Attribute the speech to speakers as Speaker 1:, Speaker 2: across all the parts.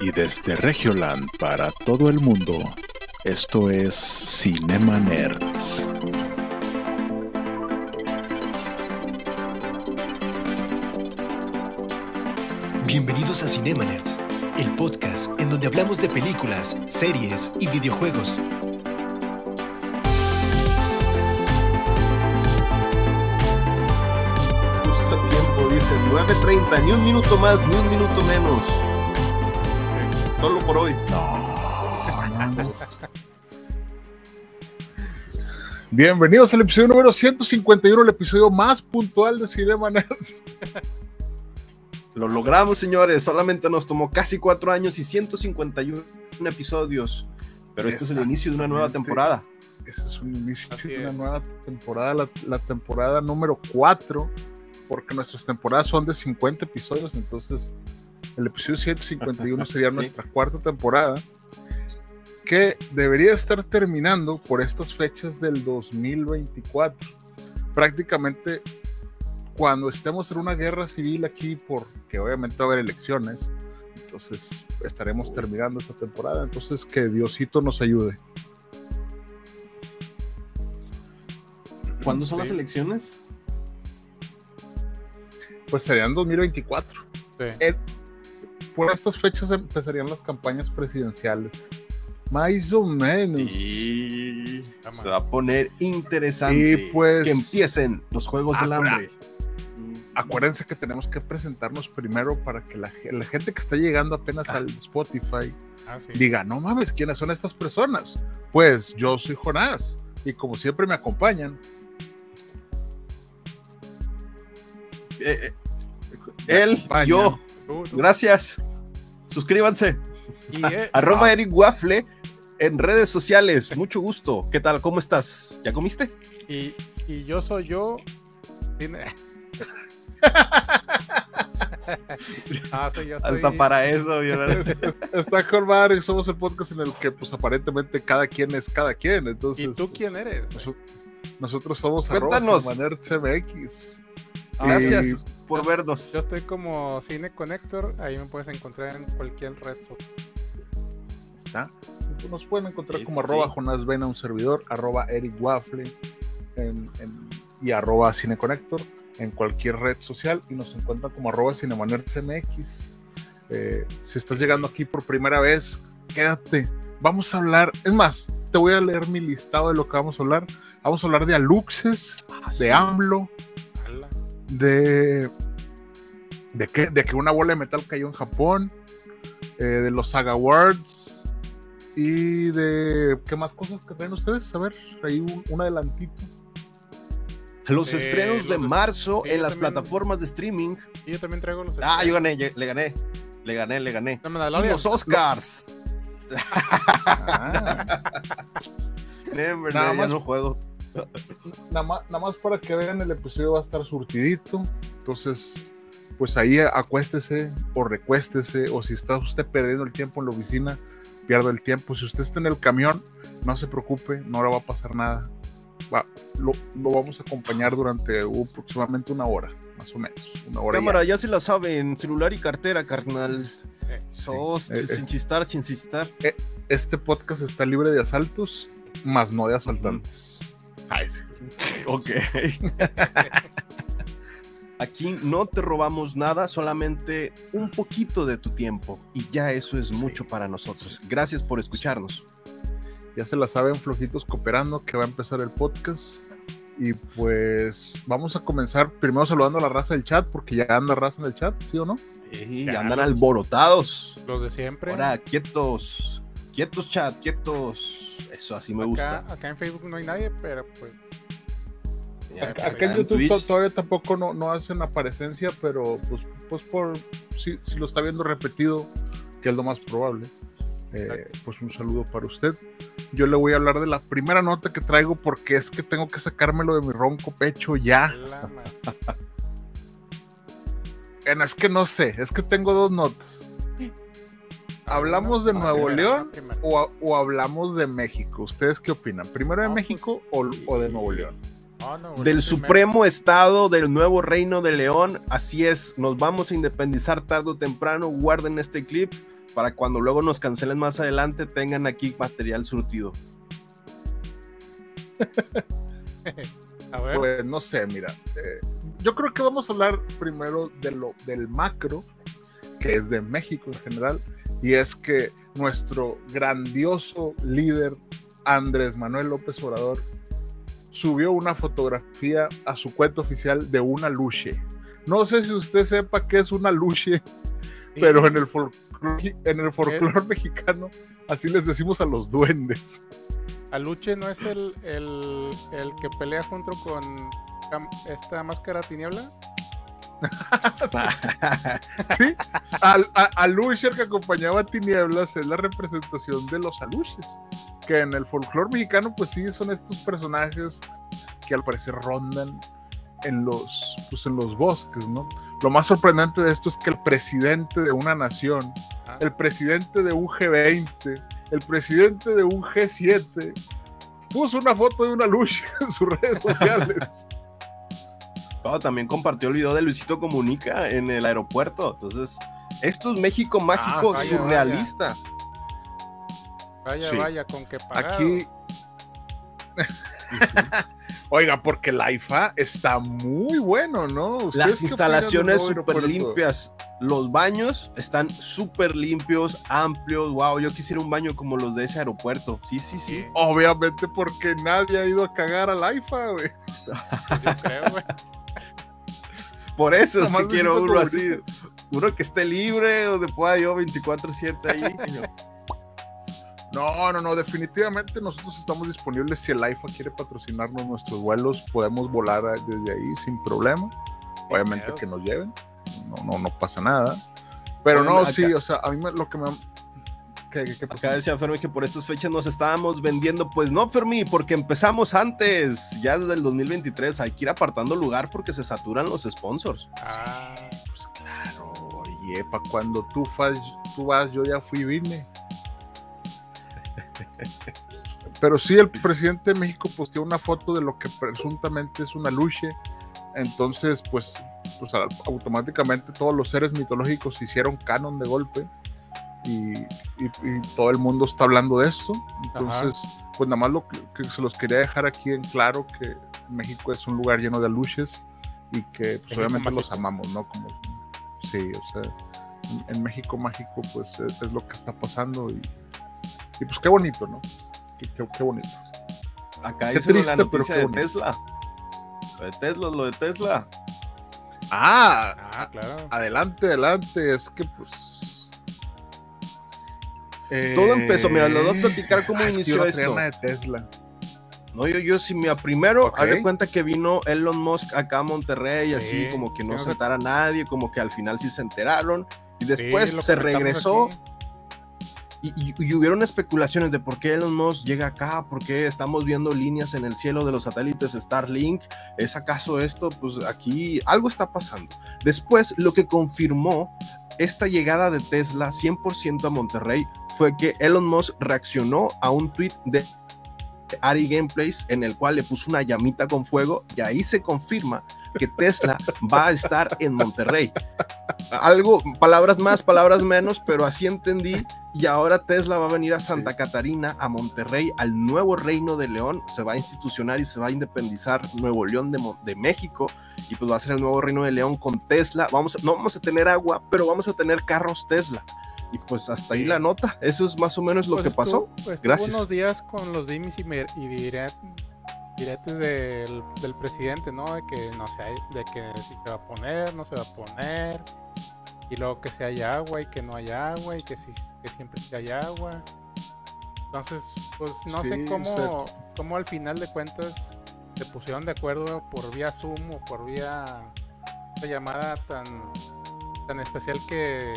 Speaker 1: Y desde Regioland para todo el mundo, esto es Cinema Nerds.
Speaker 2: Bienvenidos a Cinema Nerds, el podcast en donde hablamos de películas, series y videojuegos.
Speaker 3: Justo a tiempo, dice 9.30, ni un minuto más, ni un minuto menos. Solo por hoy.
Speaker 4: Bienvenidos al episodio número 151, el episodio más puntual de Cinema Nerds.
Speaker 3: Lo logramos, señores. Solamente nos tomó casi cuatro años y 151 episodios. Pero este es el inicio de una nueva temporada.
Speaker 4: Ese es un inicio
Speaker 5: Así
Speaker 4: de una
Speaker 5: es.
Speaker 4: nueva temporada, la, la temporada número 4, porque nuestras temporadas son de 50 episodios, entonces el episodio 151 sería
Speaker 3: Sí.
Speaker 4: nuestra cuarta temporada, que debería estar terminando por estas fechas del 2024. Prácticamente cuando estemos en una guerra civil aquí, porque obviamente va a haber elecciones, entonces estaremos terminando esta temporada, entonces que Diosito nos ayude.
Speaker 3: ¿Cuándo son las elecciones?
Speaker 4: Pues serían 2024.
Speaker 5: Sí.
Speaker 4: Por estas fechas empezarían las campañas presidenciales. Más o menos.
Speaker 3: Y se va a poner interesante.
Speaker 4: Y pues-
Speaker 3: Que empiecen los juegos del
Speaker 4: Ah,
Speaker 3: hambre.
Speaker 4: Acuérdense que tenemos que presentarnos primero para que la, ge- la gente que está llegando apenas al Spotify
Speaker 5: Ah, sí.
Speaker 4: diga, no mames, ¿quiénes son estas personas? Pues yo soy Jonás y como siempre me acompañan.
Speaker 3: Eh, eh, él, yo.
Speaker 5: Tú, tú.
Speaker 3: Gracias. Suscríbanse.
Speaker 5: Y, eh,
Speaker 3: Arroba
Speaker 5: ah,
Speaker 3: Eric Waffle en redes sociales. Mucho gusto. ¿Qué tal? ¿Cómo estás? ¿Ya comiste?
Speaker 5: y, y yo soy yo. Tiene- ah, soy yo. Soy...
Speaker 3: Hasta para eso.
Speaker 4: Está con madre, somos el podcast en el que pues aparentemente cada quien es cada quien. Entonces,
Speaker 5: ¿Y tú quién eres?
Speaker 4: noso- nosotros somos
Speaker 3: Cuéntanos.
Speaker 4: arroba CMX.
Speaker 3: Gracias por vernos.
Speaker 5: Yo estoy como Cine Connector. Ahí me puedes encontrar en cualquier red social.
Speaker 4: está. Nos pueden encontrar
Speaker 3: Sí,
Speaker 4: como
Speaker 3: sí.
Speaker 4: arroba Jonás Vena, un servidor, arroba Eric Waffle en- en- y arroba Cineconector en cualquier red social y nos encuentran como arroba CinemaNerdCMX. Eh, si estás llegando aquí por primera vez, quédate. Vamos a hablar, es más, te voy a leer mi listado de lo que vamos a hablar. Vamos a hablar de Aluxes, de AMLO. De, de, que, de que una bola de metal cayó en Japón, eh, de los Saga Awards y de qué más cosas que traen ustedes. A ver, ahí un, un adelantito.
Speaker 3: Los
Speaker 5: Eh,
Speaker 3: estrenos
Speaker 5: los
Speaker 3: de
Speaker 5: est-
Speaker 3: marzo
Speaker 5: sí,
Speaker 3: en las
Speaker 5: también-
Speaker 3: plataformas de streaming.
Speaker 5: Y yo también traigo los.
Speaker 3: Ah, yo gané, yo- le gané. Le gané, le gané.
Speaker 5: No
Speaker 3: Y los Oscars.
Speaker 4: Ah,
Speaker 3: verdad,
Speaker 4: Nada más.
Speaker 3: no juego.
Speaker 4: Nada, más, nada más para que vean, el episodio va a estar surtidito. Entonces, pues ahí acuéstese o recuéstese. O si está usted perdiendo el tiempo en la oficina, pierda el tiempo. Si usted está en el camión, no se preocupe, no le va a pasar nada. Va- lo, lo vamos a acompañar durante uh, aproximadamente una hora, más o menos. Una hora
Speaker 3: Cámara, ya se la saben. Celular y cartera, carnal.
Speaker 5: Eh,
Speaker 3: Sos,
Speaker 4: Eh, eh.
Speaker 3: sin chistar, sin chistar.
Speaker 4: este podcast está libre de asaltos, más no de asaltantes. Ay, sí.
Speaker 3: Ok. Aquí no te robamos nada, solamente un poquito de tu tiempo. Y ya eso es mucho para nosotros. Gracias por escucharnos.
Speaker 4: Ya se la saben, flojitos cooperando, que va a empezar el podcast. Y pues vamos a comenzar primero saludando a la raza del chat, porque ya anda raza en el chat, ¿sí o no?
Speaker 3: Y
Speaker 5: Ya,
Speaker 3: andan
Speaker 5: los-
Speaker 3: alborotados.
Speaker 5: Los de siempre.
Speaker 3: Ahora, quietos. Quietos, chat, quietos. Eso así me gusta.
Speaker 5: acá, acá en Facebook no hay nadie, pero pues.
Speaker 3: Ya,
Speaker 4: Acá en
Speaker 3: en
Speaker 4: YouTube
Speaker 3: Twitch.
Speaker 4: todavía tampoco no, no hacen apariencia, pero pues, pues por si, si lo está viendo repetido, que es lo más probable, eh, pues un saludo para usted. Yo le voy a hablar de la primera nota que traigo porque es que tengo que sacármelo de mi ronco pecho ya. Bueno, es que no sé, es que tengo dos notas. ¿Hablamos de Nuevo
Speaker 5: primera,
Speaker 4: León o, o hablamos de México? ¿Ustedes qué opinan? ¿Primero de
Speaker 5: No, pues,
Speaker 4: México o, o de Nuevo León?
Speaker 5: No, no, güey,
Speaker 3: del
Speaker 5: primero-
Speaker 3: supremo estado del nuevo reino de León. Así es, nos vamos a independizar tarde o temprano. Guarden este clip para cuando luego nos cancelen más adelante tengan aquí material surtido.
Speaker 5: A ver,
Speaker 4: Pues no sé, mira. eh, yo creo que vamos a hablar primero de lo, del macro, que es de México en general, y es que nuestro grandioso líder Andrés Manuel López Obrador subió una fotografía a su cuenta oficial de una luche. No sé si usted sepa qué es una luche,
Speaker 5: sí,
Speaker 4: pero en el folclore, en el folclore mexicano así les decimos a los duendes.
Speaker 5: Aluche no es el, el, el que pelea junto con esta máscara tiniebla.
Speaker 4: ¿Sí? Al, a, Alusher que acompañaba a Tinieblas es la representación de los Alushes, que en el folclore mexicano pues sí son estos personajes que al parecer rondan en los, pues, en los bosques, ¿no? Lo más sorprendente de esto es que el presidente de una nación,
Speaker 5: Ah,
Speaker 4: el presidente de un G20, el presidente de un G7, puso una foto de una lucha en sus redes sociales.
Speaker 3: También compartió el video de Luisito Comunica en el aeropuerto. Entonces, esto es México mágico
Speaker 5: vaya,
Speaker 3: surrealista.
Speaker 5: vaya,
Speaker 4: sí.
Speaker 5: vaya, con que pagado.
Speaker 4: Aquí. Oiga, porque la IFA está muy bueno, ¿no? ¿Ustedes
Speaker 3: Las
Speaker 4: qué
Speaker 3: instalaciones súper limpias. Los baños están súper limpios, amplios. Wow, yo quisiera un baño como los de ese aeropuerto. Sí, sí, sí.
Speaker 4: Obviamente porque nadie ha ido a cagar a la IFA, güey.
Speaker 5: Yo creo, güey.
Speaker 3: Por eso es que quiero uno así. Uno que esté libre, donde pueda yo 24-7 ahí.
Speaker 4: No, no, no, definitivamente nosotros estamos disponibles. Si el IFA quiere patrocinarnos nuestros vuelos, podemos volar desde ahí sin problema. Obviamente que nos lleven, no, no, no pasa nada. Pero no, sí, o sea, a mí me- lo que me... ¿Qué, qué?
Speaker 3: Acá decía Fermi que por estas fechas nos estábamos vendiendo. Pues no, Fermi, porque empezamos antes, ya desde el 2023. Hay que ir apartando lugar porque se saturan los sponsors.
Speaker 5: Ah,
Speaker 4: Pues claro, oye, para cuando tú, fas- tú vas, yo ya fui y vine. Pero sí, el presidente de México posteó una foto de lo que presuntamente es una luche. Entonces, pues, pues automáticamente todos los seres mitológicos se hicieron canon de golpe. Y, y- y todo el mundo está hablando de esto. Entonces, pues nada más lo que, que se los quería dejar aquí en claro que México es un lugar lleno de luches y que pues, obviamente los amamos, ¿no? Como, sí, o sea, en, en México mágico pues es, es lo que está pasando y, y, pues qué bonito, ¿no? Qué, qué- qué bonito.
Speaker 3: Acá
Speaker 4: Qué triste,
Speaker 3: la
Speaker 4: pero
Speaker 3: noticia
Speaker 4: qué
Speaker 3: de
Speaker 4: bonito.
Speaker 3: Tesla. Lo de Tesla, lo de Tesla.
Speaker 4: Ah,
Speaker 5: ah, claro.
Speaker 4: adelante, adelante, es que pues...
Speaker 3: Todo empezó, mira, les voy a
Speaker 4: eh,
Speaker 3: platicar cómo
Speaker 4: ah, es que
Speaker 3: inició
Speaker 4: no traía
Speaker 3: esto.
Speaker 4: de Tesla.
Speaker 3: No, yo, yo sí, mira, primero,
Speaker 4: Ok.
Speaker 3: haz de cuenta que vino Elon Musk acá a Monterrey, así
Speaker 5: Sí,
Speaker 3: como que no
Speaker 5: que no
Speaker 3: se
Speaker 5: se-
Speaker 3: entera nadie, como que al final sí se enteraron, y después
Speaker 5: Sí,
Speaker 3: se regresó
Speaker 5: aquí.
Speaker 3: y, y- y hubieron especulaciones de por qué Elon Musk llega acá, por qué estamos viendo líneas en el cielo de los satélites Starlink, ¿es acaso esto? Pues aquí algo está pasando. Después, lo que confirmó esta llegada de Tesla 100% a Monterrey fue que Elon Musk reaccionó a un tweet de Ari Gameplays en el cual le puso una llamita con fuego y ahí se confirma que Tesla va a estar en Monterrey. Algo, palabras más, palabras menos, pero así entendí. Y ahora Tesla va a venir a Santa Catarina, a Monterrey, al nuevo reino de León. Se va a institucionar y se va a independizar Nuevo León de, de México. Y pues va a ser el nuevo reino de León con Tesla. Vamos no vamos a tener agua, pero vamos a tener carros Tesla. Y pues hasta ahí la nota. Eso es más o menos lo
Speaker 5: Pues
Speaker 3: que
Speaker 5: estuvo-
Speaker 3: pasó.
Speaker 5: estuvo
Speaker 3: Gracias.
Speaker 5: unos días con los dimis y, y dire- diretes del, del presidente, ¿no? De que no sé, de que si se va a poner, no se va a poner. Y luego que si hay agua y que no hay agua y que, si, que siempre sí hay agua. Entonces, pues no
Speaker 4: Sí,
Speaker 5: sé
Speaker 4: o
Speaker 5: cómo, cómo al final de cuentas se pusieron de acuerdo por vía Zoom o por vía esta llamada tan, tan especial que,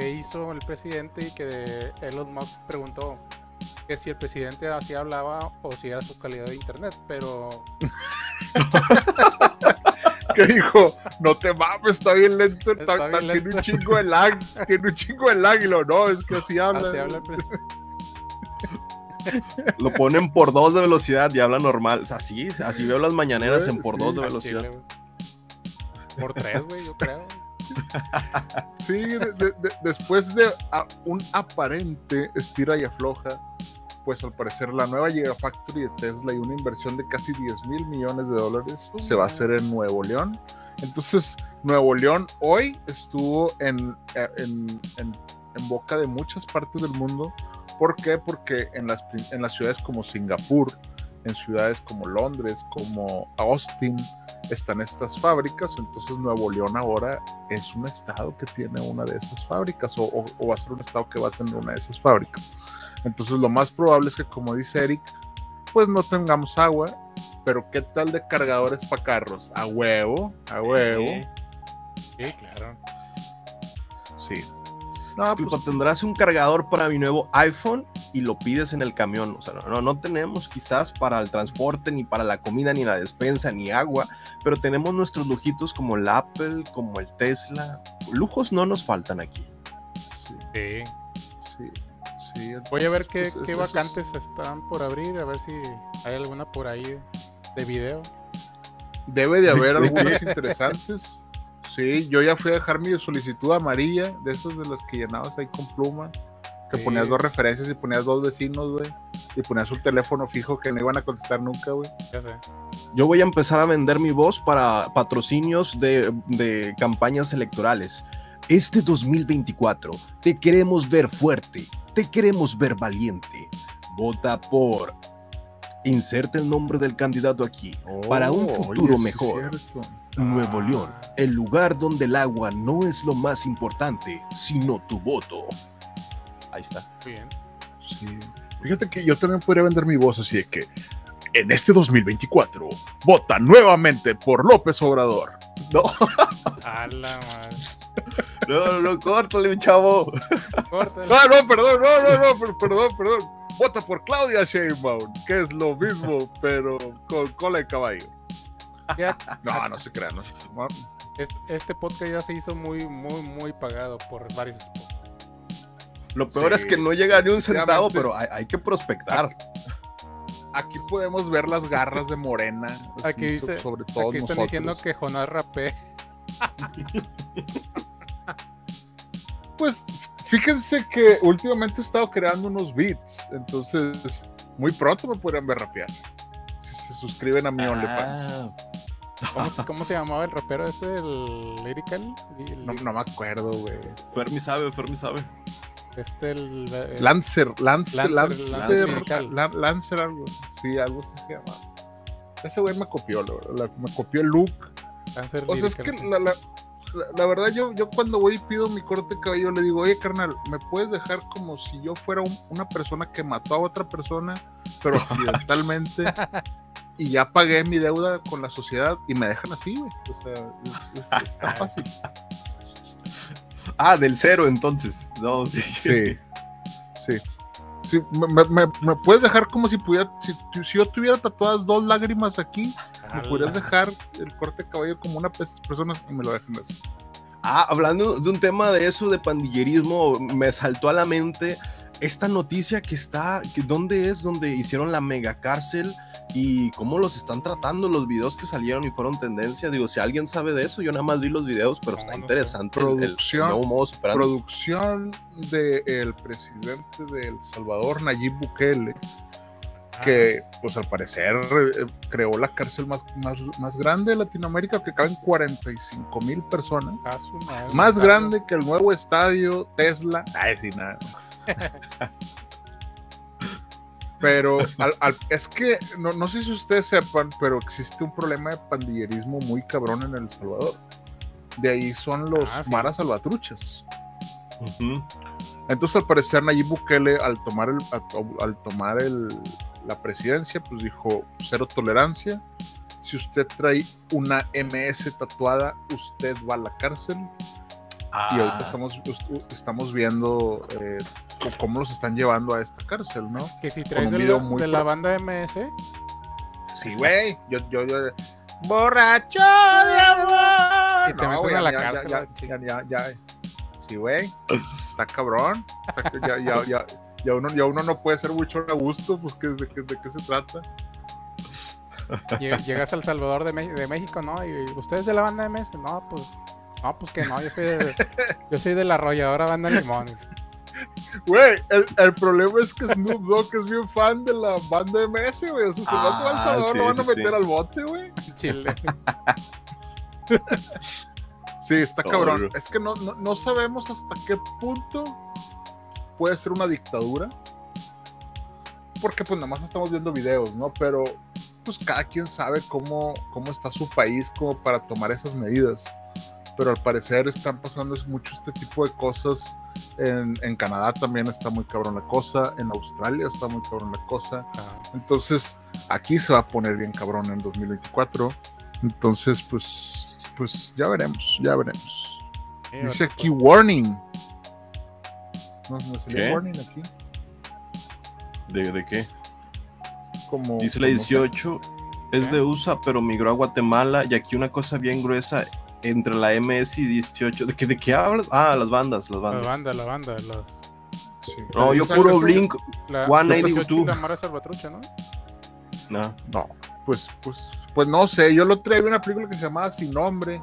Speaker 5: que hizo el presidente y que Elon Musk preguntó que si el presidente así hablaba o si era su calidad de internet, pero
Speaker 4: que dijo, no te mames, está bien lento, está-
Speaker 5: Está bien
Speaker 4: está- tiene
Speaker 5: lento.
Speaker 4: un chingo de lag, tiene un chingo de lag, y lo no, es que así habla.
Speaker 5: así habla el presidente.
Speaker 3: Lo ponen por dos de velocidad y habla normal. O sea, sí, así veo las mañaneras en por
Speaker 4: Sí,
Speaker 3: dos de velocidad.
Speaker 5: chile. Por tres, güey, yo creo.
Speaker 4: Sí, de- de- de- después de a- un aparente estira y afloja, pues al parecer la nueva Gigafactory de Tesla y una inversión de casi 10 mil millones de dólares se va a hacer en Nuevo León. Entonces, Nuevo León hoy estuvo en, eh, en, en- en boca de muchas partes del mundo. ¿Por qué? Porque en las, en las ciudades como Singapur, en ciudades como Londres, como Austin, están estas fábricas. Entonces, Nuevo León ahora es un estado que tiene una de esas fábricas o, o- o va a ser un estado que va a tener una de esas fábricas. Entonces lo más probable es que, como dice Eric, pues no tengamos agua, pero ¿qué tal de cargadores para carros? A huevo, a huevo,
Speaker 5: Sí, claro.
Speaker 4: sí. No, pues,
Speaker 3: tendrás un cargador para mi nuevo iPhone y lo pides en el camión. O sea, no, no, no tenemos quizás para el transporte, ni para la comida, ni la despensa, ni agua, pero tenemos nuestros lujitos como el Apple, como el Tesla. Lujos no nos faltan aquí.
Speaker 4: sí,
Speaker 5: Sí.
Speaker 4: sí.
Speaker 5: Voy a ver qué,
Speaker 4: Pues,
Speaker 5: qué
Speaker 4: eso es-
Speaker 5: vacantes están por abrir, a ver si hay alguna por ahí de video.
Speaker 4: Debe de haber
Speaker 3: ¿De
Speaker 4: algunos interesantes. Sí, yo ya fui a dejar mi solicitud amarilla, de esas de las que llenabas ahí con pluma, que
Speaker 5: Sí.
Speaker 4: ponías dos referencias y ponías dos vecinos, güey, y ponías un teléfono fijo que no iban a contestar nunca, güey.
Speaker 5: Ya sé.
Speaker 3: Yo voy a empezar a vender mi voz para patrocinios de, de campañas electorales. Este 2024 te queremos ver fuerte, te queremos ver valiente. Vota por. Inserte el nombre del candidato aquí. Para un
Speaker 4: Oh,
Speaker 3: futuro
Speaker 4: oye, sí es
Speaker 3: mejor.
Speaker 4: cierto.
Speaker 3: Nuevo
Speaker 5: Ah.
Speaker 3: León, el lugar donde el agua no es lo más importante, sino tu voto. Ahí está.
Speaker 5: Bien.
Speaker 4: Sí. Fíjate que yo también podría vender mi voz así de que en este 2024 vota nuevamente por López Obrador.
Speaker 3: No,
Speaker 5: A la madre.
Speaker 3: no, no, no, córtale, mi chavo.
Speaker 5: Córtale.
Speaker 4: No, no, perdón, no, no, no, per- perdón, perdón. Vota por Claudia Sheinbaum, que es lo mismo, pero con cola de caballo.
Speaker 5: Ya,
Speaker 4: No, no se crean, no se crean.
Speaker 5: este podcast ya se hizo muy, muy, muy pagado por varios spots.
Speaker 3: Lo peor
Speaker 4: Sí,
Speaker 3: es que no llega ni un centavo, pero hay, hay que prospectar.
Speaker 4: Aquí podemos ver las garras de Morena.
Speaker 5: Aquí dice-
Speaker 4: sobre todo
Speaker 5: Aquí están
Speaker 4: nosotros.
Speaker 5: diciendo que Jonás rapé.
Speaker 4: Pues fíjense que últimamente he estado creando unos beats, entonces muy pronto me podrían ver rapear. Si se suscriben a mi OnlyFans.
Speaker 5: ¿Cómo, se- cómo se llamaba el rapero ese? ¿El Lyrical? El-
Speaker 4: No, no me acuerdo, güey.
Speaker 3: Fermi sabe, Fermi sabe.
Speaker 5: Este, el. el-
Speaker 4: Lancer, Lancer,
Speaker 5: Lancer,
Speaker 4: Lancer,
Speaker 5: Lancer
Speaker 4: Lancer. Lancer algo. Sí, algo así se llama. Ese güey me copió, la me copió el look.
Speaker 5: Cáncer
Speaker 4: O sea, es
Speaker 5: Lyrical,
Speaker 4: que
Speaker 5: sí.
Speaker 4: la, la, verdad, yo, yo cuando voy y pido mi corte de cabello, le digo, oye, carnal, ¿me puedes dejar como si yo fuera un- una persona que mató a otra persona, pero accidentalmente? y ya pagué mi deuda con la sociedad y me dejan así, güey. O sea, es- es- está fácil.
Speaker 3: Ah, del cero entonces. No, sí.
Speaker 4: Sí, sí. Sí, me, me- me- me puedes dejar como si pudiera, si, si yo tuviera tatuadas dos lágrimas aquí, me podrías dejar el corte de cabello como una de esas personas y me lo dejan así.
Speaker 3: Ah, hablando de un tema de eso, de pandillerismo, me saltó a la mente esta noticia que está, que ¿dónde es? Donde hicieron la mega cárcel y cómo los están tratando los videos que salieron y fueron tendencia. Digo, si alguien sabe de eso, yo nada más vi los videos, pero
Speaker 5: No,
Speaker 3: está
Speaker 5: no
Speaker 3: interesante el- el,
Speaker 4: Producción,
Speaker 3: nuevo modo operandi.
Speaker 4: producción del presidente de El Salvador, Nayib Bukele,
Speaker 5: Ah,
Speaker 4: que pues al parecer eh, creó la cárcel más, más, más grande de Latinoamérica, que caben 45 mil personas.
Speaker 5: madre,
Speaker 4: Más grande que el nuevo estadio Tesla. Ay, sí, nada. Pero al- al- es que no, no sé si ustedes sepan, pero existe un problema de pandillerismo muy cabrón en El Salvador. De ahí son los
Speaker 5: Ah, sí.
Speaker 4: maras salvatruchas. Entonces, al parecer, Nayib Bukele, al tomar, el, al tomar el, la presidencia, pues dijo cero tolerancia. Si usted trae una MS tatuada, usted va a la cárcel. Y ahorita
Speaker 3: Ah,
Speaker 4: estamos, estamos viendo eh, cómo los están llevando a esta cárcel, ¿no?
Speaker 5: Que si traes
Speaker 4: un
Speaker 5: de, la,
Speaker 4: muy
Speaker 5: de la
Speaker 4: pro-
Speaker 5: banda MS,
Speaker 4: Sí, güey. Yo, yo, yo. Borracho de amor.
Speaker 5: Y te meten a la cárcel,
Speaker 4: Ya,
Speaker 5: la
Speaker 4: ya, ya, ya, ya. Sí, güey. Está cabrón. Está- ya, ya, ya. ya uno, ya uno no puede ser mucho a gusto, pues ¿qué- de, qué- de qué se trata.
Speaker 5: Lleg- Llegas al Salvador de, de México, ¿no? Y ustedes de la banda de MS, no, pues, no, pues que no, yo soy de, yo soy de la arrolladora banda Limones.
Speaker 4: Güey, el, el problema es que Snoop Dogg es bien fan de la banda MS, güey. O sea, si
Speaker 3: Ah,
Speaker 4: no te va al Salvador,
Speaker 3: sí,
Speaker 4: lo van a meter
Speaker 3: sí.
Speaker 4: al bote, güey.
Speaker 5: Chile.
Speaker 4: Sí, está cabrón. Es que no, no, no sabemos hasta qué punto puede ser una dictadura. Porque pues nada más estamos viendo videos, ¿no? Pero pues cada quien sabe cómo, cómo está su país como para tomar esas medidas. Pero al parecer están pasando mucho este tipo de cosas. En, en Canadá también está muy cabrón la cosa. En Australia está muy cabrón la cosa. Entonces, aquí se va a poner bien cabrón en 2024. Entonces, pues, pues ya veremos, ya veremos. Dice aquí warning. No, no warning aquí.
Speaker 3: ¿De, de qué?
Speaker 4: Como,
Speaker 3: Dice la
Speaker 4: como-
Speaker 3: 18, es de USA, pero migró a Guatemala y aquí una cosa bien gruesa entre la MS y 18. ¿De qué, de qué hablas? Ah, las bandas, las
Speaker 5: La
Speaker 3: bandas.
Speaker 5: banda, la banda, los,
Speaker 4: sí.
Speaker 3: No, yo
Speaker 4: ¿Sabes
Speaker 3: puro? Blink.
Speaker 5: la,
Speaker 3: 182.
Speaker 5: y la Mara Salvatrucha, ¿no?
Speaker 3: No.
Speaker 4: No, pues, pues, pues no sé. Yo lo traía una película que se llamaba Sin Nombre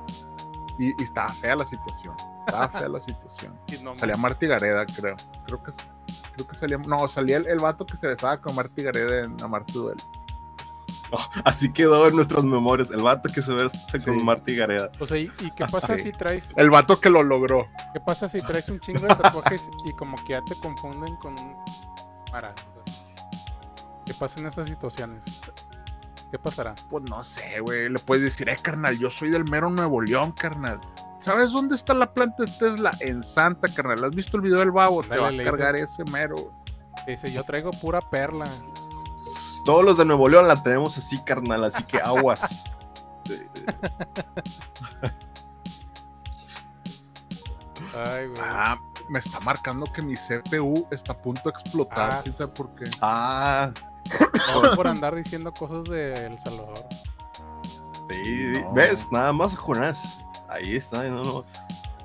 Speaker 4: y, y estaba fea la situación. Estaba fea la situación. Salía Marty Gareda, creo. Creo que, creo que salía. No, salía el, el vato que se besaba con Marty Gareda en Amarte
Speaker 3: Así quedó en nuestras memorias. El vato que se ve con
Speaker 4: Sí.
Speaker 3: Marty Gareda.
Speaker 5: O sea, ¿y, y qué pasa
Speaker 4: Sí.
Speaker 5: si traes,
Speaker 4: El vato que lo logró.
Speaker 5: qué pasa si traes un chingo de tatuajes y como que ya te confunden con un sea, ¿Qué pasa en estas situaciones? ¿Qué pasará?
Speaker 4: Pues no sé, güey. Le puedes decir, eh, carnal, yo soy del mero Nuevo León, carnal. ¿Sabes dónde está la planta de Tesla? En Santa, carnal. ¿Has visto el video del babo? Te va a
Speaker 5: le
Speaker 4: cargar ese mero.
Speaker 5: Dice, yo traigo pura perla.
Speaker 3: Todos los de Nuevo León la tenemos así, carnal. Así que aguas.
Speaker 5: Ay, güey.
Speaker 4: Ah, me está marcando que mi CPU está a punto de explotar.
Speaker 5: Ah,
Speaker 4: ¿Quién sabe por qué?
Speaker 3: Ah,
Speaker 5: por andar diciendo cosas de El Salvador.
Speaker 3: sí.
Speaker 4: No.
Speaker 3: ¿Ves? Nada más Jonás. Ahí está. No, no.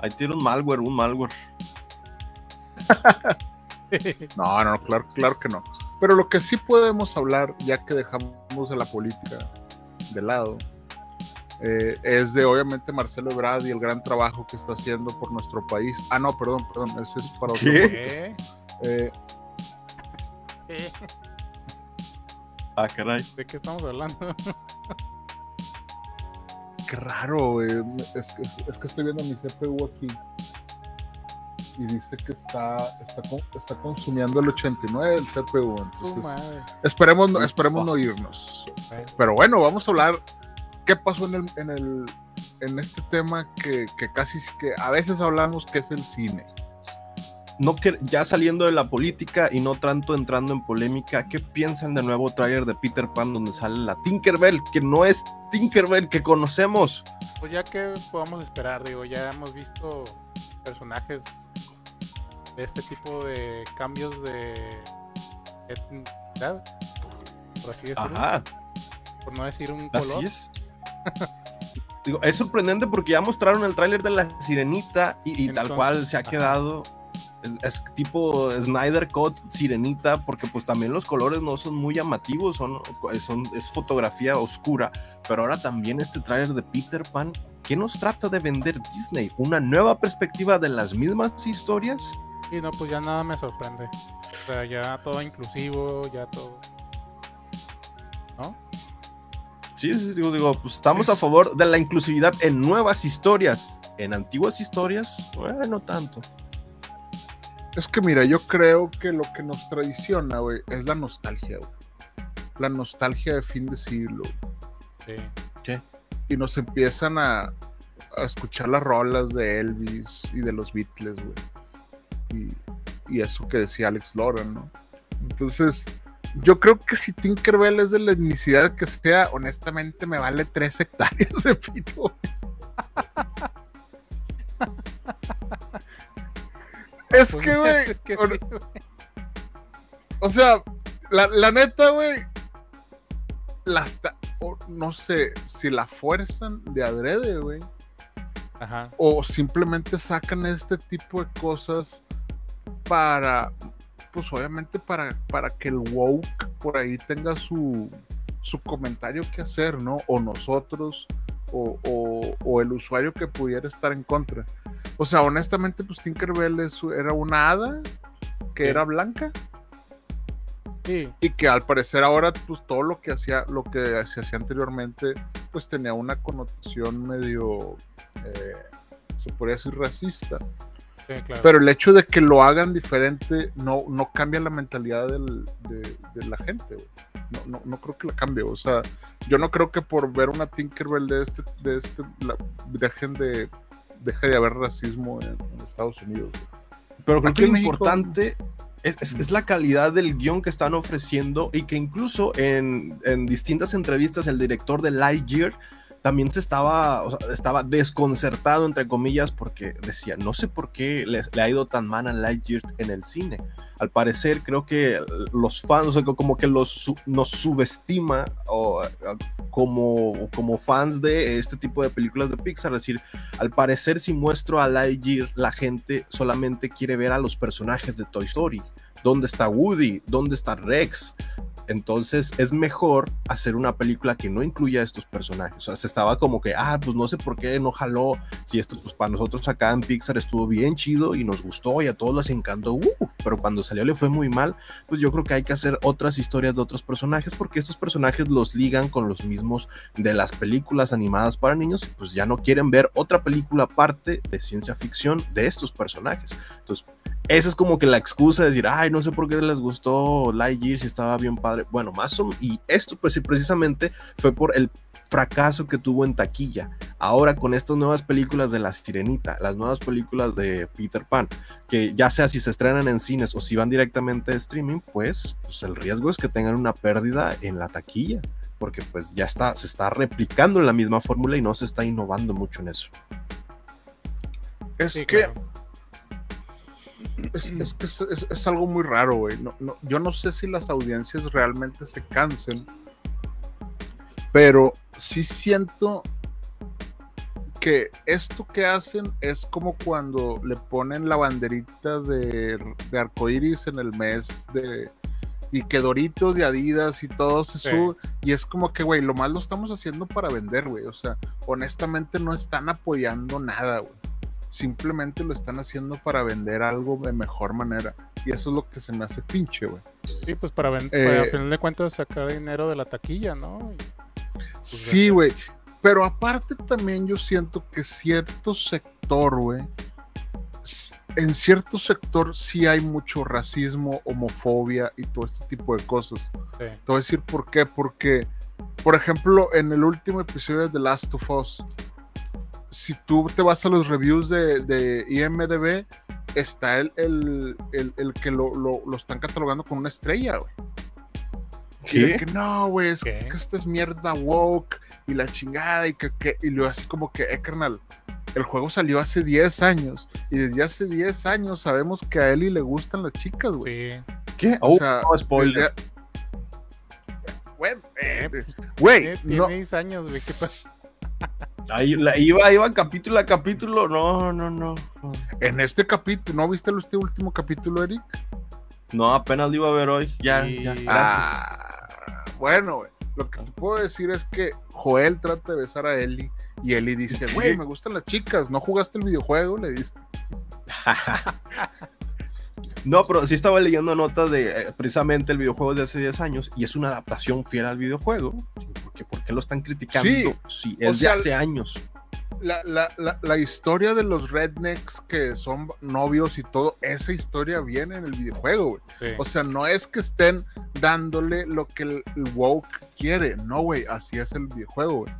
Speaker 3: Ahí tiene un malware, un malware.
Speaker 4: No, no, claro, claro que no. Pero lo que sí podemos hablar, ya que dejamos a la política de lado, eh, es de obviamente Marcelo Ebrard y el gran trabajo que está haciendo por nuestro país. Ah, no, perdón, perdón, ese es para otro.
Speaker 3: ¿Qué?
Speaker 4: Eh,
Speaker 5: ¿Qué?
Speaker 3: Ah, caray.
Speaker 5: ¿De qué estamos hablando?
Speaker 4: qué raro, güey. Es que, es que estoy viendo mi CPU aquí. Y dice que está, está, está consumiendo el 89 del CPU. Entonces, esperemos, esperemos no irnos. Pero bueno, vamos a hablar qué pasó en el, en el en este tema que, que casi que a veces hablamos que es el cine.
Speaker 3: No que, ya saliendo de la política y no tanto entrando en polémica, ¿qué piensan del nuevo tráiler de Peter Pan donde sale la Tinkerbell, que no es Tinkerbell que conocemos?
Speaker 5: Pues ya que podamos esperar, digo, ya hemos visto personajes de este tipo de cambios de etnicidad, por así decirlo,
Speaker 3: Ajá,
Speaker 5: por no decir un color.
Speaker 3: así es. Digo, es sorprendente porque ya mostraron el tráiler de la sirenita y, y tal cual se ha
Speaker 5: ajá.
Speaker 3: quedado. Es, es tipo Snyder Cut sirenita, porque pues también los colores no son muy llamativos, son, son, es fotografía oscura. Pero ahora también este tráiler de Peter Pan, ¿qué nos trata de vender Disney? ¿Una nueva perspectiva de las mismas historias?
Speaker 5: Y no, pues ya nada me sorprende. O sea, ya todo inclusivo, ya todo. ¿No?
Speaker 3: Sí, sí, digo, digo, pues estamos a favor de la inclusividad en nuevas historias. En antiguas historias, bueno, no tanto.
Speaker 4: Es que mira, yo creo que lo que nos tradiciona, güey, es la nostalgia, güey. La nostalgia de fin de siglo.
Speaker 5: Sí.
Speaker 4: Y nos empiezan a, a escuchar las rolas de Elvis y de los Beatles, güey. Y, y eso que decía Alex Loran, ¿no? Entonces, yo creo que si Tinkerbell es de la etnicidad que sea, honestamente me vale tres hectáreas de pito. güey. Es
Speaker 5: Pues,
Speaker 4: que, güey,
Speaker 5: es que sí, güey.
Speaker 4: o sea, la, la neta, güey, las no sé si la fuerzan de adrede, güey,
Speaker 5: Ajá.
Speaker 4: o simplemente sacan este tipo de cosas para pues obviamente para, para que el woke por ahí tenga su, su comentario que hacer, ¿no? O nosotros, o, o- o el usuario que pudiera estar en contra. O sea, honestamente, pues Tinkerbell es- era una hada que
Speaker 5: Sí.
Speaker 4: era blanca
Speaker 5: Sí,
Speaker 4: y que al parecer ahora, pues todo lo que hacía, lo que se hacía anteriormente, pues tenía una connotación medio, eh, se podría decir racista.
Speaker 5: Sí, claro.
Speaker 4: Pero el hecho de que lo hagan diferente no, no cambia la mentalidad del- de, de la gente. No, no, no creo que la cambie. O sea, yo no creo que por ver una Tinkerbell de este, de este la- dejen de, deje de haber racismo en, en Estados Unidos.
Speaker 3: Pero creo
Speaker 4: Aquí
Speaker 3: que lo
Speaker 4: México-
Speaker 3: importante es, es- es la calidad del guion que están ofreciendo y que incluso en, en distintas entrevistas el director de Lightyear también se estaba, estaba desconcertado, entre comillas, porque decía, no sé por qué le, ha ido tan mal a Lightyear en el cine. Al parecer, creo que los fans, o sea, como que los, nos subestima o, como, como fans de este tipo de películas de Pixar. Es decir, al parecer, si muestro a Lightyear, la gente solamente quiere ver a los personajes de Toy Story. ¿Dónde está Woody? ¿Dónde está Rex? Entonces es mejor hacer una película que no incluya a estos personajes. O sea, se estaba como que, ah, pues no sé por qué no jaló. Si esto, pues para nosotros acá en Pixar estuvo bien chido y nos gustó y a todos les encantó. uh, pero cuando salió le fue muy mal. Pues yo creo que hay que hacer otras historias de otros personajes porque estos personajes los ligan con los mismos de las películas animadas para niños. Pues ya no quieren ver otra película aparte de ciencia ficción de estos personajes. Entonces, esa es como que la excusa de decir, ay, no sé por qué les gustó Lightyear si estaba bien padre. Bueno, más o y esto pues sí, precisamente fue por el fracaso que tuvo en taquilla. Ahora con estas nuevas películas de La Sirenita, las nuevas películas de Peter Pan, que ya sea si se estrenan en cines o si van directamente a streaming, pues, pues el riesgo es que tengan una pérdida en la taquilla, porque pues ya está, se está replicando la misma fórmula y no se está innovando mucho en eso.
Speaker 4: Es
Speaker 5: Sí,
Speaker 4: que
Speaker 5: claro.
Speaker 4: Es, es que es, es- es algo muy raro, güey. No, no- yo no sé si las audiencias realmente se cansen, pero sí siento que esto que hacen es como cuando le ponen la banderita de, de arcoiris en el mes de y que Doritos de Adidas y todo se
Speaker 5: Sí.
Speaker 4: sube y es como que güey lo más lo estamos haciendo para vender güey o sea honestamente no están apoyando nada güey simplemente lo están haciendo para vender algo de mejor manera y eso es lo que se me hace pinche güey
Speaker 5: Sí, pues para, ven-
Speaker 4: Eh,
Speaker 5: al final de cuentas sacar dinero de la taquilla, ¿no? Y-
Speaker 4: Sí, güey. Pero aparte también yo siento que cierto sector, güey, en cierto sector sí hay mucho racismo, homofobia y todo este tipo de cosas.
Speaker 5: sí.
Speaker 4: Te voy a decir por qué. Porque, por ejemplo, en el último episodio de The Last of Us, si tú te vas a los reviews de, de IMDB, está el, el, el- el que lo, lo- lo están catalogando con una estrella, güey. Y de que no, güey, es
Speaker 5: ¿Qué?
Speaker 4: que esta es mierda woke y la chingada y que, que- y luego así como que, eh, carnal, el juego salió hace 10 años y desde hace 10 años sabemos que a Ellie le gustan las chicas, güey.
Speaker 5: Sí.
Speaker 3: ¿Qué?
Speaker 4: O
Speaker 3: Oh,
Speaker 4: sea,
Speaker 3: no, spoiler.
Speaker 4: desde- Güey, eh,
Speaker 5: Eh, pues,
Speaker 4: güey,
Speaker 5: tiene,
Speaker 4: no,
Speaker 5: tiene seis años, güey. ¿Qué pasa?
Speaker 3: Ahí la, iba, iba capítulo a capítulo. No, no, no.
Speaker 4: en este capítulo, ¿no viste este último capítulo, Eric?
Speaker 3: No, apenas lo iba a ver hoy. Ya,
Speaker 5: Y-
Speaker 3: ya. Gracias.
Speaker 4: Ah, bueno, güey, lo que te puedo decir es que Joel trata de besar a Ellie y Ellie dice, güey, me gustan las chicas, ¿no jugaste el videojuego? Le dice.
Speaker 3: No, pero sí estaba leyendo notas de eh, precisamente el videojuego de hace 10 años y es una adaptación fiel al videojuego. Porque, ¿Por qué lo están criticando?
Speaker 4: Sí.
Speaker 3: Si
Speaker 4: O
Speaker 3: es de hace años.
Speaker 4: La, la, la, la historia de los rednecks que son novios y todo, esa historia viene en el videojuego, güey.
Speaker 5: Sí.
Speaker 4: O sea, no es que estén dándole lo que el, el woke quiere, no, güey, así es el videojuego, güey.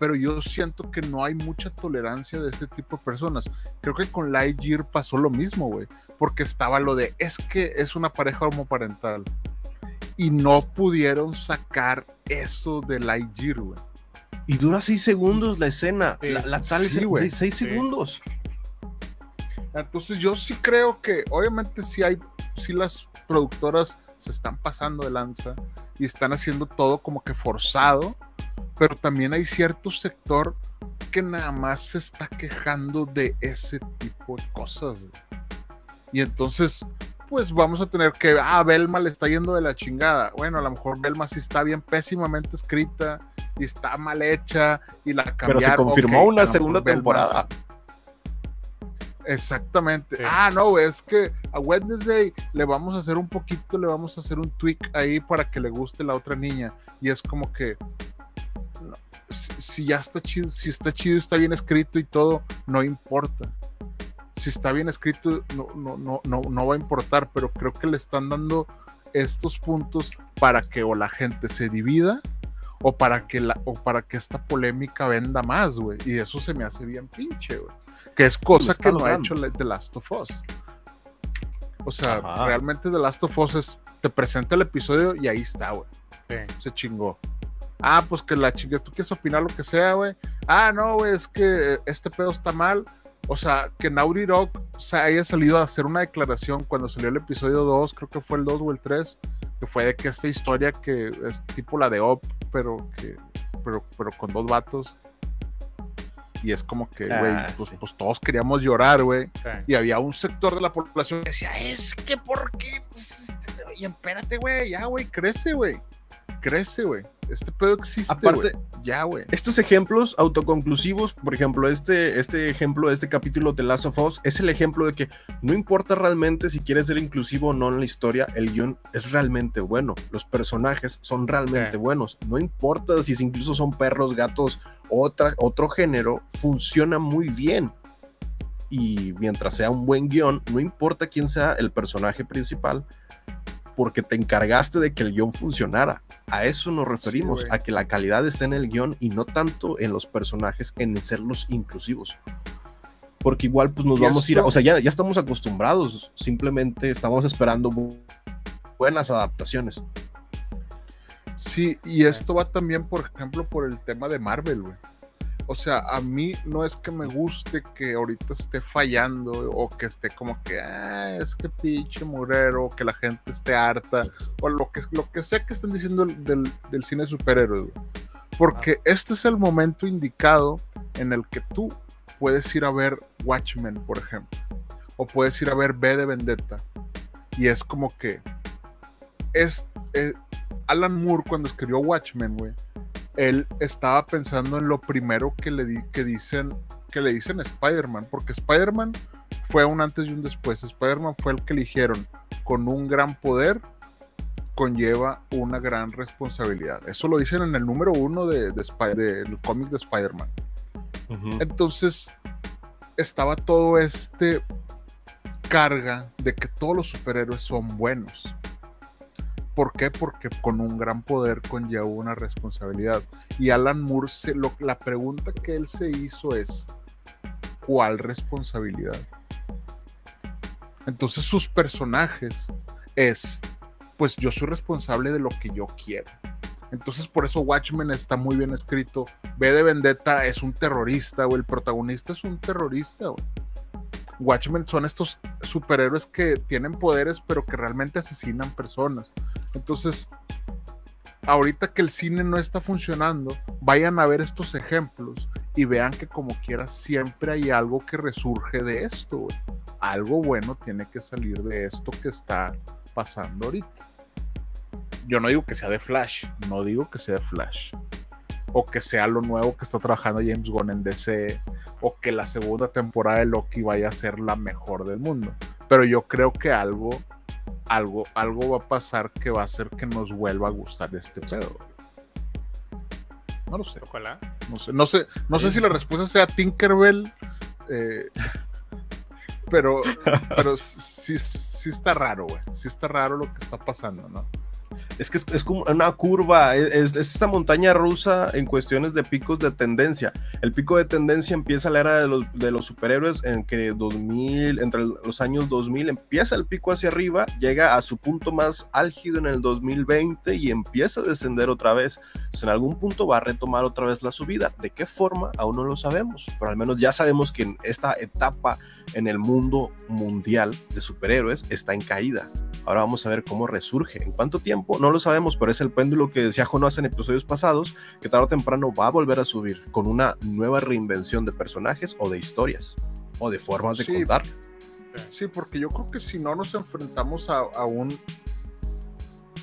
Speaker 4: Pero yo siento que no hay mucha tolerancia de este tipo de personas. Creo que con Lightyear pasó lo mismo, güey. Porque estaba lo de, es que es una pareja homoparental. Y no pudieron sacar eso de Lightyear, güey.
Speaker 3: Y dura 6 segundos la escena. La, la tal
Speaker 4: sí,
Speaker 3: es
Speaker 4: güey.
Speaker 3: de 6
Speaker 5: Sí.
Speaker 3: segundos.
Speaker 4: Entonces yo sí creo que obviamente sí hay, sí las productoras se están pasando de lanza y están haciendo todo como que forzado, pero también hay cierto sector que nada más se está quejando de ese tipo de cosas. güey. Y entonces, pues vamos a tener que, ah, Belma le está yendo de la chingada. Bueno, a lo mejor Belma sí está bien pésimamente escrita y está mal hecha y la cambiaron.
Speaker 3: Pero se confirmó una segunda temporada.
Speaker 4: Exactamente.
Speaker 5: Sí.
Speaker 4: Ah, no, es que a Wednesday le vamos a hacer un poquito, le vamos a hacer un tweak ahí para que le guste la otra niña. Y es como que si, si ya está chido, si está chido, está bien escrito y todo, no importa. Si está bien escrito, no, no, no, no, no va a importar, pero creo que le están dando estos puntos para que o la gente se divida o para que la, o para que esta polémica venda más, güey. Y eso se me hace bien pinche, güey. Que es cosa que no ha hecho The Last of Us. O sea,
Speaker 3: Ajá.
Speaker 4: realmente The Last of Us es, te presenta el episodio y ahí está, güey.
Speaker 5: Sí.
Speaker 4: Se chingó. Ah, pues que la chingue, tú quieres opinar lo que sea, güey. Ah, no, güey, es que este pedo está mal. O sea, que Dog se haya salido a hacer una declaración cuando salió el episodio 2, creo que fue el 2 o el 3, que fue de que esta historia que es tipo la de Op, pero que pero, pero con dos vatos. Y es como que, güey,
Speaker 3: Ah,
Speaker 4: pues,
Speaker 3: sí.
Speaker 4: pues todos queríamos llorar, güey. Y había un sector de la población que decía, es que ¿por qué? Pues, este, Oye, espérate, güey, ya, güey, crece, güey. Crece, güey. Este pedo existe,
Speaker 3: Aparte,
Speaker 4: güey. Ya, güey.
Speaker 3: estos ejemplos autoconclusivos, por ejemplo, este, este ejemplo, este capítulo de Last of Us, es el ejemplo de que no importa realmente si quieres ser inclusivo o no en la historia, el guion es realmente bueno, los personajes son realmente
Speaker 5: Sí.
Speaker 3: buenos, no importa si incluso son perros, gatos, otra, otro género, funciona muy bien. Y mientras sea un buen guion, no importa quién sea el personaje principal, porque te encargaste de que el guion funcionara. A eso nos referimos, a que la calidad esté en el guion y no tanto en los personajes, en serlos inclusivos. Porque igual pues nos vamos a ir, a- o sea, ya, ya estamos acostumbrados, simplemente estamos esperando bu- buenas adaptaciones.
Speaker 4: Sí, y esto va también, por ejemplo, por el tema de Marvel, güey. O sea, a mí no es que me guste que ahorita esté fallando o que esté como que, ah, es que pinche murero, que la gente esté harta, o lo que, lo que sea que estén diciendo del, del- cine de superhéroes, güey. Porque este es el momento indicado en el que tú puedes ir a ver Watchmen, por ejemplo, o puedes ir a ver B de Vendetta, y es como que es, eh, Alan Moore cuando escribió Watchmen, güey, él estaba pensando en lo primero que le di- que dicen que le dicen a Spider-Man, porque Spider-Man fue un antes y un después. Spider-Man fue el que eligieron con un gran poder conlleva una gran responsabilidad. Eso lo dicen en el número uno de, del cómic de Spider-Man. Entonces estaba todo este carga de que todos los superhéroes son buenos. ¿Por qué? Porque con un gran poder conlleva una responsabilidad. Y Alan Moore, se la pregunta que él se hizo es, ¿cuál responsabilidad? Entonces sus personajes es, pues yo soy responsable de lo que yo quiero. Entonces por eso Watchmen está muy bien escrito. B de Vendetta es un terrorista, o el protagonista es un terrorista, güey. Watchmen son estos superhéroes que tienen poderes, pero que realmente asesinan personas. Entonces, ahorita que el cine no está funcionando, vayan a ver estos ejemplos y vean que como quiera siempre hay algo que resurge de esto. Algo bueno tiene que salir de esto que está pasando ahorita. Yo no digo que sea de Flash, no digo que sea de Flash. O que sea lo nuevo que está trabajando James Gunn en DC, o que la segunda temporada de Loki vaya a ser la mejor del mundo. Pero yo creo que algo, algo, algo va a pasar que va a hacer que nos vuelva a gustar este pedo. No lo sé.
Speaker 5: Ojalá.
Speaker 4: No sé, no sé, no sé si la respuesta sea Tinkerbell, eh, pero, pero sí, sí está raro, güey. Sí está raro lo que está pasando, ¿no?
Speaker 3: Es que es, como una curva, es, es- es esta montaña rusa en cuestiones de picos de tendencia. El pico de tendencia empieza la era de los, de superhéroes en que 2000, entre los años 2000 empieza el pico hacia arriba, llega a su punto más álgido en el 2020 y empieza a descender otra vez. Entonces, en algún punto va a retomar otra vez la subida. ¿De qué forma? Aún no lo sabemos, pero al menos ya sabemos que en esta etapa en el mundo mundial de superhéroes está en caída. Ahora vamos a ver cómo resurge. ¿En cuánto tiempo? No lo sabemos, pero es el péndulo que decía Jonas en episodios pasados, que tarde o temprano va a volver a subir con una nueva reinvención de personajes o de historias o de formas de
Speaker 4: Sí.
Speaker 3: contar.
Speaker 4: Sí, porque yo creo que si no nos enfrentamos a, a un.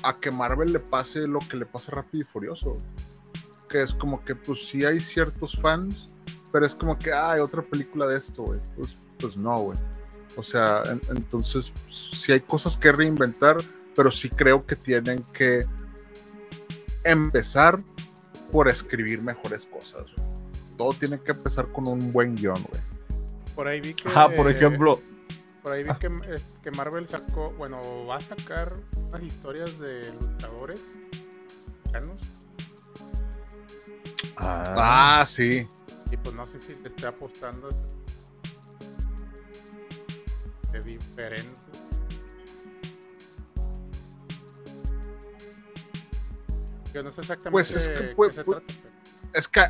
Speaker 4: a que Marvel le pase lo que le pasa Rápido y Furioso. Que es como que, pues sí hay ciertos fans, pero es como que, ah, hay otra película de esto, güey. Pues, pues no, güey. O sea, en- entonces, sí hay cosas que reinventar, pero sí creo que tienen que empezar por escribir mejores cosas. güey. Todo tiene que empezar con un buen guion, güey.
Speaker 5: Por ahí vi que.
Speaker 3: Ajá, por ejemplo,
Speaker 5: Por ahí vi que, es- que Marvel sacó. Bueno, va a sacar unas historias de luchadores mexicanos.
Speaker 3: ah,
Speaker 4: Ah, sí.
Speaker 5: Y pues no sé si te esté apostando. Es diferente. Yo no sé exactamente
Speaker 4: Pues es que
Speaker 5: qué
Speaker 4: puede-
Speaker 5: se
Speaker 4: puede-
Speaker 5: trata, pero-
Speaker 4: Es que.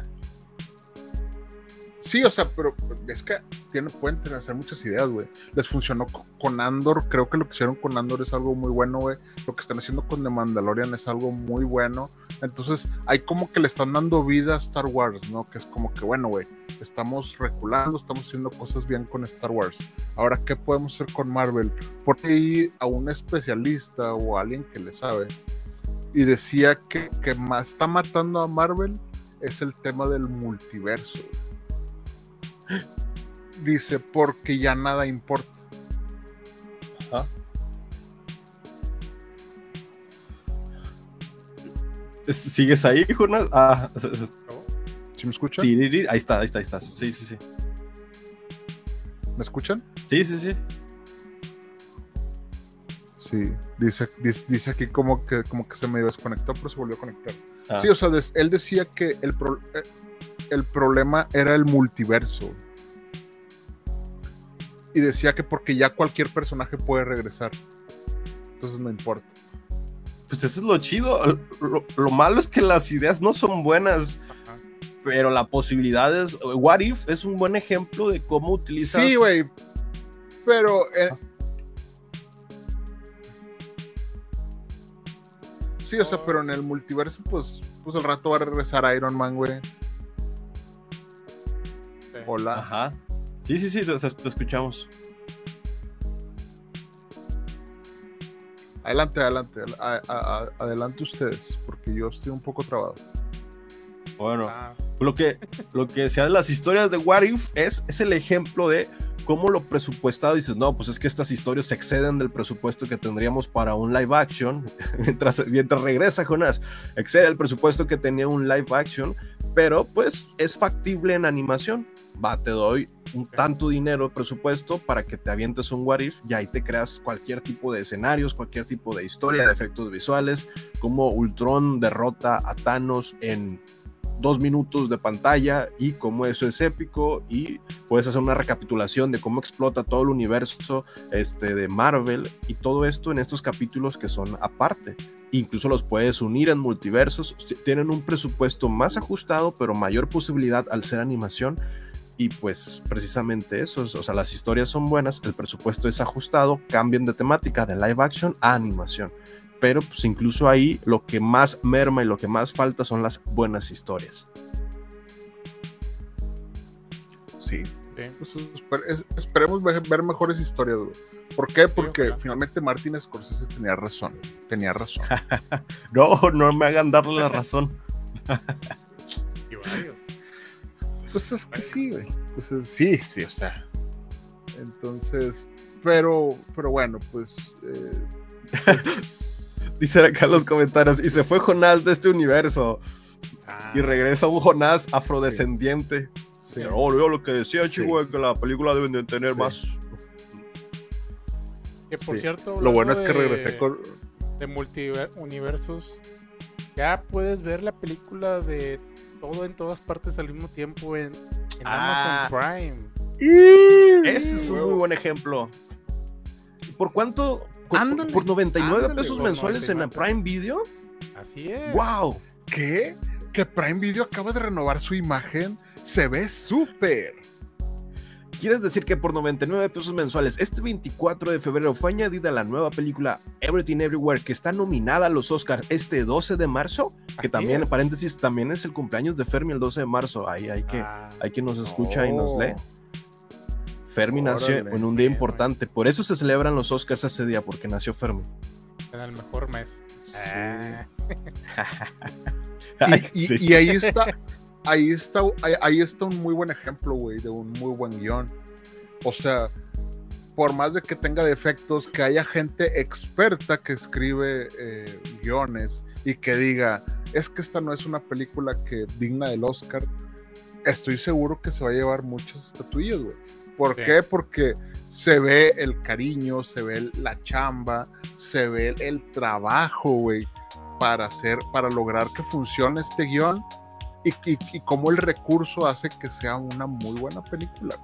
Speaker 4: Sí, o sea, pero es que tienen, pueden tener hacer muchas ideas, güey. Les funcionó co- con Andor. Creo que lo que hicieron con Andor es algo muy bueno, güey. Lo que están haciendo con The Mandalorian es algo muy bueno. Entonces, hay como que le están dando vida a Star Wars, ¿no? Que es como que, bueno, güey, estamos reculando, estamos haciendo cosas bien con Star Wars. Ahora, ¿qué podemos hacer con Marvel? Por ahí a un especialista o a alguien que le sabe y decía que, que más está matando a Marvel es el tema del multiverso. Dice, porque ya nada importa.
Speaker 3: ¿Sigues ahí, Jonas? Ah.
Speaker 4: ¿Sí me escuchan?
Speaker 3: ahí está, ahí está, ahí está. Sí, sí, sí.
Speaker 4: ¿Me escuchan?
Speaker 3: Sí, sí, sí.
Speaker 4: Sí, dice, dice, dice aquí como que, como que se medio desconectó, pero se volvió a conectar.
Speaker 3: Ah.
Speaker 4: Sí, o sea, des- él decía que el, pro- eh, el problema era el multiverso. Y decía que porque ya cualquier personaje puede regresar. Entonces no importa.
Speaker 3: Pues eso es lo chido. Lo, lo malo es que las ideas no son buenas,
Speaker 5: Ajá.
Speaker 3: pero la posibilidad es. What If es un buen ejemplo de cómo utilizas.
Speaker 4: Sí, güey. Pero. eh, sí, o sea, pero en el multiverso, pues, pues al rato va a regresar Iron Man, güey. Hola.
Speaker 3: Ajá. Sí, sí, sí, te, te escuchamos.
Speaker 4: Adelante, adelante. a- a- a- adelante ustedes, porque yo estoy un poco trabado.
Speaker 3: Bueno,
Speaker 5: Ah,
Speaker 3: lo que, lo que de las historias de What If es, es el ejemplo de cómo lo presupuestado dices, no, pues es que estas historias se exceden del presupuesto que tendríamos para un live action. mientras, mientras regresa Jonas, excede el presupuesto que tenía un live action, pero pues es factible en animación. Va, te doy un tanto dinero de presupuesto para que te avientes un What If y ahí te creas cualquier tipo de escenarios, cualquier tipo de historia, de efectos visuales, como Ultron derrota a Thanos en dos minutos de pantalla y cómo eso es épico y puedes hacer una recapitulación de cómo explota todo el universo este, de Marvel y todo esto en estos capítulos que son aparte. Incluso los puedes unir en multiversos, tienen un presupuesto más ajustado pero mayor posibilidad al ser animación y pues precisamente eso, o sea, las historias son buenas, el presupuesto es ajustado, cambian de temática de live action a animación pero pues incluso ahí lo que más merma y lo que más falta son las buenas historias.
Speaker 4: Sí. Pues, esper- es- esperemos ver, ver mejores historias, güey. ¿Por qué? Porque finalmente Martin Scorsese tenía razón. Tenía razón.
Speaker 3: No, no me hagan darle la razón.
Speaker 5: Y varios.
Speaker 4: Pues es que sí, güey. Pues es- sí, sí, o sea. Entonces, pero, pero bueno, pues. eh, pues,
Speaker 3: Dicen acá en los comentarios, y se fue Jonás de este universo
Speaker 5: Ah,
Speaker 3: y regresa un Jonás afrodescendiente.
Speaker 4: sí.
Speaker 3: Oh, yo lo que decía,
Speaker 4: Sí.
Speaker 3: chico, es que la película deben de tener
Speaker 4: Sí.
Speaker 3: más.
Speaker 5: que por
Speaker 4: sí.
Speaker 5: cierto,
Speaker 4: Lo bueno es que
Speaker 5: de-
Speaker 4: regresé con.
Speaker 5: de multiversos, ya puedes ver la película de todo en todas partes al mismo tiempo en, en
Speaker 3: Ah.
Speaker 5: Amazon Prime.
Speaker 3: Ese es un muy buen ejemplo. ¿Por cuánto? Por,
Speaker 4: Ándale,
Speaker 3: por 99
Speaker 4: ándale,
Speaker 3: pesos mensuales en la
Speaker 5: 99.
Speaker 3: Prime Video.
Speaker 5: Así es.
Speaker 3: ¡Wow!
Speaker 4: ¿Qué? Que Prime Video acaba de renovar su imagen. Se ve súper.
Speaker 3: ¿Quieres decir que por 99 pesos mensuales, este 24 de febrero fue añadida la nueva película Everything Everywhere que está nominada a los Oscars este 12 de marzo? Que
Speaker 5: Así
Speaker 3: también, en paréntesis, también es el cumpleaños de Fermi el 12 de marzo. Ahí hay que,
Speaker 5: Ah,
Speaker 3: hay quien nos escucha y nos lee. Fermi nació en un día importante. Por eso se celebran los Oscars ese día, porque nació Fermi.
Speaker 5: En el mejor mes. Ah,
Speaker 3: Ay,
Speaker 4: y, y-
Speaker 3: sí.
Speaker 4: y ahí está, ahí está, ahí, está un muy buen ejemplo, güey, de un muy buen guion. O sea, por más de que tenga defectos, que haya gente experta que escribe eh, guiones y que diga, es que esta no es una película que digna del Oscar, estoy seguro que se va a llevar muchas estatuillas, güey. ¿Por
Speaker 5: Sí.
Speaker 4: qué? Porque se ve el cariño, se ve la chamba, se ve el trabajo, güey, para hacer, para lograr que funcione este guion y, y, y cómo el recurso hace que sea una muy buena película.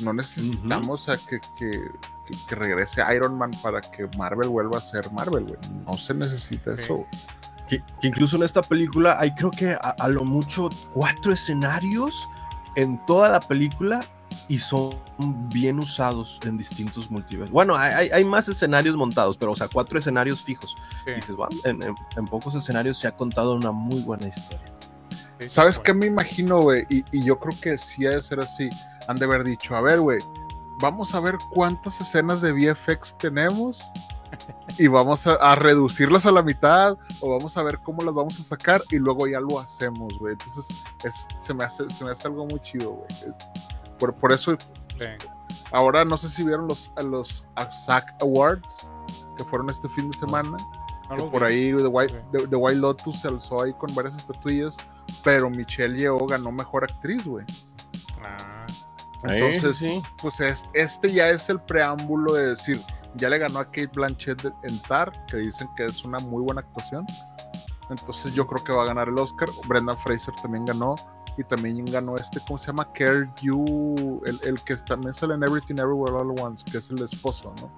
Speaker 4: No necesitamos a que, que, que- que regrese Iron Man para que Marvel vuelva a ser Marvel, güey. No se necesita
Speaker 5: Sí.
Speaker 4: eso. güey.
Speaker 3: Que, que incluso en esta película hay creo que a, a lo mucho cuatro escenarios en toda la película y son bien usados en distintos multiversos. Bueno, hay, hay- más escenarios montados, pero o sea, cuatro escenarios fijos.
Speaker 5: sí,
Speaker 3: dices, wow, en, en- en pocos escenarios se ha contado una muy buena historia.
Speaker 5: sí,
Speaker 4: ¿Sabes
Speaker 5: sí,
Speaker 4: qué me imagino, güey? Y, y yo creo que sí ha de ser así. Han de haber dicho, a ver, güey, vamos a ver cuántas escenas de VFX tenemos y vamos a, a reducirlas a la mitad o vamos a ver cómo las vamos a sacar y luego ya lo hacemos, güey. Entonces es- se, me hace, se me hace algo muy chido, güey. Por, por eso
Speaker 5: sí.
Speaker 4: ahora no sé si vieron los, los SAC Awards que fueron este fin de semana.
Speaker 5: No
Speaker 4: que
Speaker 5: los
Speaker 4: por
Speaker 5: vi.
Speaker 4: ahí The White,
Speaker 5: Sí.
Speaker 4: The- The White Lotus se alzó ahí con varias estatuillas, pero Michelle Yeoh ganó mejor actriz, güey.
Speaker 5: Ah,
Speaker 4: Entonces,
Speaker 3: sí.
Speaker 4: pues es- este ya es el preámbulo de decir, ya le ganó a Kate Blanchett en Tar, que dicen que es una muy buena actuación. Entonces yo creo que va a ganar el Oscar. Brendan Fraser también ganó. Y también ganó este, ¿cómo se llama? Care You, el, el que también sale en Everything Everywhere All at Once, que es el esposo, ¿no?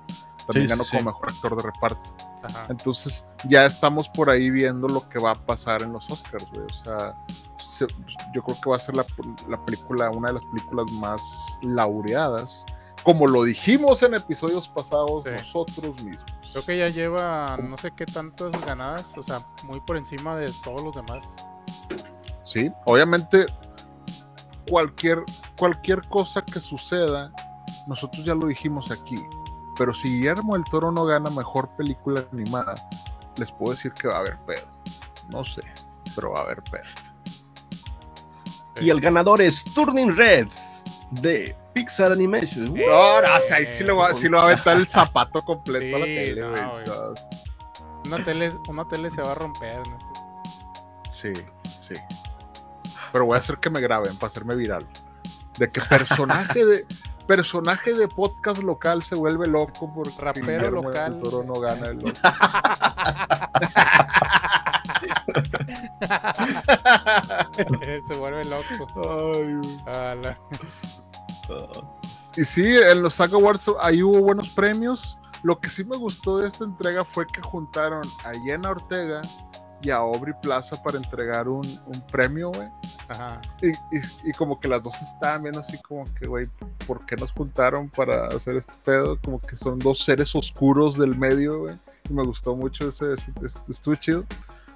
Speaker 4: También
Speaker 3: Sí,
Speaker 4: ganó
Speaker 3: sí,
Speaker 4: como mejor actor de reparto.
Speaker 5: ajá.
Speaker 4: Entonces ya estamos por ahí viendo lo que va a pasar en los Oscars, güey. O sea, se- yo creo que va a ser la, la película, una de las películas más laureadas. Como lo dijimos en episodios pasados
Speaker 5: Sí.
Speaker 4: nosotros mismos.
Speaker 5: Creo que ya lleva no sé qué tantas ganadas, o sea, muy por encima de todos los demás.
Speaker 4: Sí, obviamente cualquier, cualquier cosa que suceda, nosotros ya lo dijimos aquí. Pero si Guillermo el Toro no gana mejor película animada, les puedo decir que va a haber pedo. No sé, pero va a haber pedo.
Speaker 3: Y el ganador es Turning Reds de Pixar Animation.
Speaker 4: No, no, o sea, ahí sí, lo va, sí lo va a aventar el zapato completo a la tele,
Speaker 5: no, Una tele, una tele se va a romper. ¿no?
Speaker 4: Sí, sí. Pero voy a hacer que me graben para hacerme viral. De que personaje de personaje de podcast local se vuelve loco porque
Speaker 5: Rapero local.
Speaker 4: Toro no gana el Oscar.
Speaker 5: se vuelve loco.
Speaker 4: Ay, Y sí, en los SAG Awards ahí hubo buenos premios. Lo que sí me gustó de esta entrega fue que juntaron a Jenna Ortega y a Aubrey Plaza para entregar un, un premio, güey.
Speaker 5: Ajá.
Speaker 4: Y, y- y como que las dos estaban viendo así como que, güey, ¿por qué nos juntaron para hacer este pedo? Como que son dos seres oscuros del medio, güey. Y me gustó mucho ese, ese- este- estuvo chido.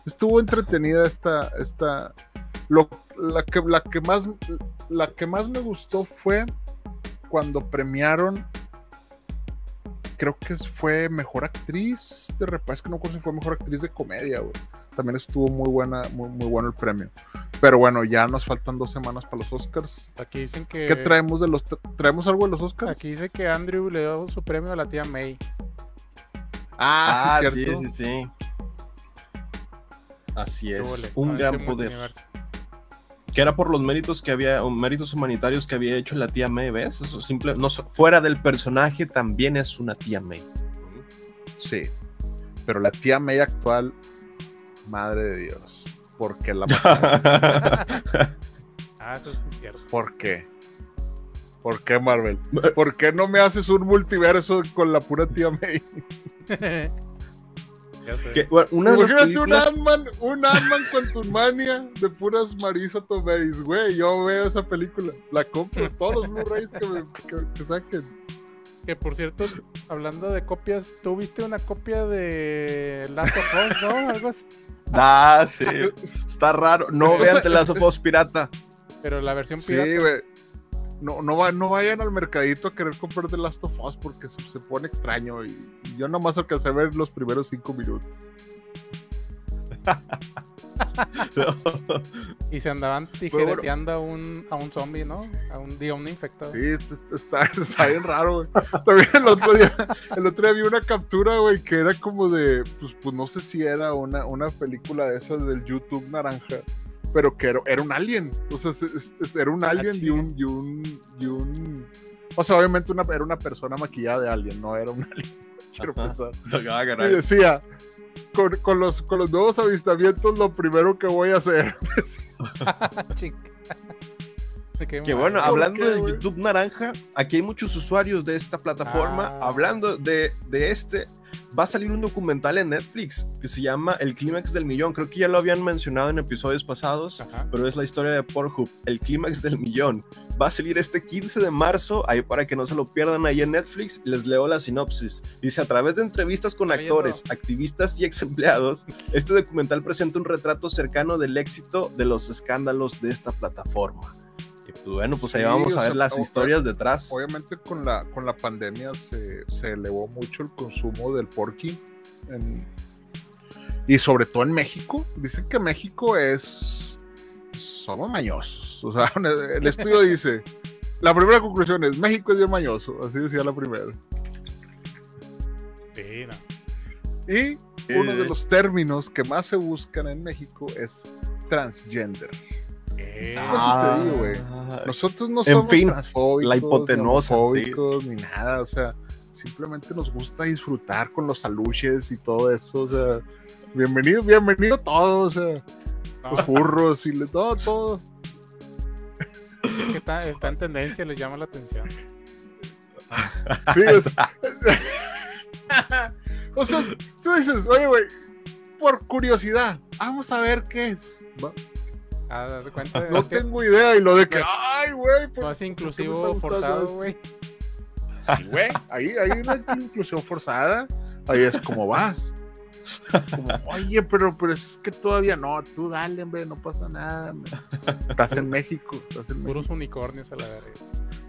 Speaker 4: Estuvo entretenida esta, esta, lo, la que, la que más, la que más me gustó fue cuando premiaron, creo que fue mejor actriz de reparto, es que no recuerdo si fue mejor actriz de comedia, güey. También estuvo muy buena, muy, muy bueno el premio. Pero bueno, ya nos faltan dos semanas para los Oscars.
Speaker 5: Aquí dicen que.
Speaker 4: ¿Qué traemos de los traemos algo de los Oscars?
Speaker 5: Aquí dice que Andrew le dio su premio a la tía May.
Speaker 4: Ah, sí,
Speaker 3: sí,
Speaker 4: cierto.
Speaker 3: sí, sí. Así es. Un
Speaker 5: Ah,
Speaker 3: gran poder. Que era por los méritos que había, o méritos humanitarios que había hecho la tía May, ¿ves? Eso simple, no, fuera del personaje también es una tía May.
Speaker 4: Sí. Pero la tía May actual, madre de Dios. ¿Por qué la mataron?
Speaker 5: Ah, eso sí es cierto.
Speaker 4: ¿Por qué? ¿Por qué Marvel? ¿Por qué no me haces un multiverso con la pura tía May?
Speaker 5: ya sé.
Speaker 3: Que, bueno, una de las
Speaker 4: Imagínate un Ant-Man, un Ant-Man con tu mania de puras Marisa Tomei, güey. Yo veo esa película, la compro, todos los Blu-rays que, me- que- que saquen.
Speaker 5: Que por cierto, hablando de copias, ¿tú viste una copia de Last of Us, no? Algo así.
Speaker 3: Ah, sí. Está raro. No vean The Last of Us pirata.
Speaker 5: Pero la versión
Speaker 4: Sí,
Speaker 5: pirata.
Speaker 4: güey. no, no, va, no vayan al mercadito a querer comprar The Last of Us porque se, se pone extraño y, y yo nomás alcancé a ver los primeros cinco minutos.
Speaker 5: Y se andaban tijereteando a un, a un zombie, ¿no? A un, digo, un infectado.
Speaker 4: Sí, est- est- está, está bien raro, güey. También el otro día, el otro día vi una captura, güey, que era como de, pues, pues no sé si era una, una película de esas del YouTube naranja, pero que era, era un alien. O sea, era un alien y un, y un, y un, o sea, obviamente una, era una persona maquillada de alien, no era un alien. Quiero
Speaker 3: Ajá.
Speaker 4: pensar.
Speaker 3: Ah,
Speaker 4: Y decía, con, los, con los nuevos avistamientos, lo primero que voy a hacer.
Speaker 5: Quedé
Speaker 3: Que bueno,
Speaker 4: ¿Por
Speaker 3: hablando
Speaker 4: qué,
Speaker 3: del
Speaker 4: güey?
Speaker 3: YouTube naranja, aquí hay muchos usuarios de esta plataforma.
Speaker 5: Ah.
Speaker 3: Hablando de, de este, va a salir un documental en Netflix que se llama El Clímax del Millón. Creo que ya lo habían mencionado en episodios pasados,
Speaker 5: Ajá.
Speaker 3: pero es la historia de Pornhub, El Clímax del Millón. Va a salir este 15 de marzo, ahí para que no se lo pierdan ahí en Netflix. Les leo la sinopsis. Dice, a través de entrevistas con actores, activistas y ex empleados, este documental presenta un retrato cercano del éxito de los escándalos de esta plataforma. Y pues bueno, pues ahí
Speaker 4: Sí,
Speaker 3: vamos a ver
Speaker 4: sea,
Speaker 3: las historias detrás.
Speaker 4: Obviamente con la, con la pandemia se, se elevó mucho el consumo del porky. en- y sobre todo en México. Dicen que México es... Somos mañosos. O sea, el estudio dice... La primera conclusión es México es bien mañoso. Así decía la primera. Y uno de
Speaker 3: Eh.
Speaker 4: los términos que más se buscan en México es transgender. Ah, te digo, güey. Nosotros no
Speaker 3: En
Speaker 4: somos
Speaker 3: fin,
Speaker 4: transfóbicos,
Speaker 3: la
Speaker 4: ni
Speaker 3: hipotenusa,
Speaker 4: ni nada, o sea, simplemente nos gusta disfrutar con los aluches y todo eso, o sea, bienvenido, bienvenido todo, o sea, los furros y le- todo, todo.
Speaker 5: es que está, está en tendencia, les llama la atención.
Speaker 4: Sí, es- o sea, tú dices, oye, güey, por curiosidad, vamos a ver qué es. Va,
Speaker 5: Ah, de
Speaker 4: No
Speaker 5: que
Speaker 4: tengo idea, y lo de que,
Speaker 5: No es-
Speaker 4: ay, güey,
Speaker 5: no
Speaker 4: por-
Speaker 5: es inclusivo forzado, güey.
Speaker 4: Sí, güey, ahí hay una inclusión forzada. Ahí es como vas. Como, oye, pero, pero es que todavía no, tú dale, hombre, no pasa nada. Estás en México, estás en,
Speaker 5: Puros
Speaker 4: México,
Speaker 5: unicornios a la verga.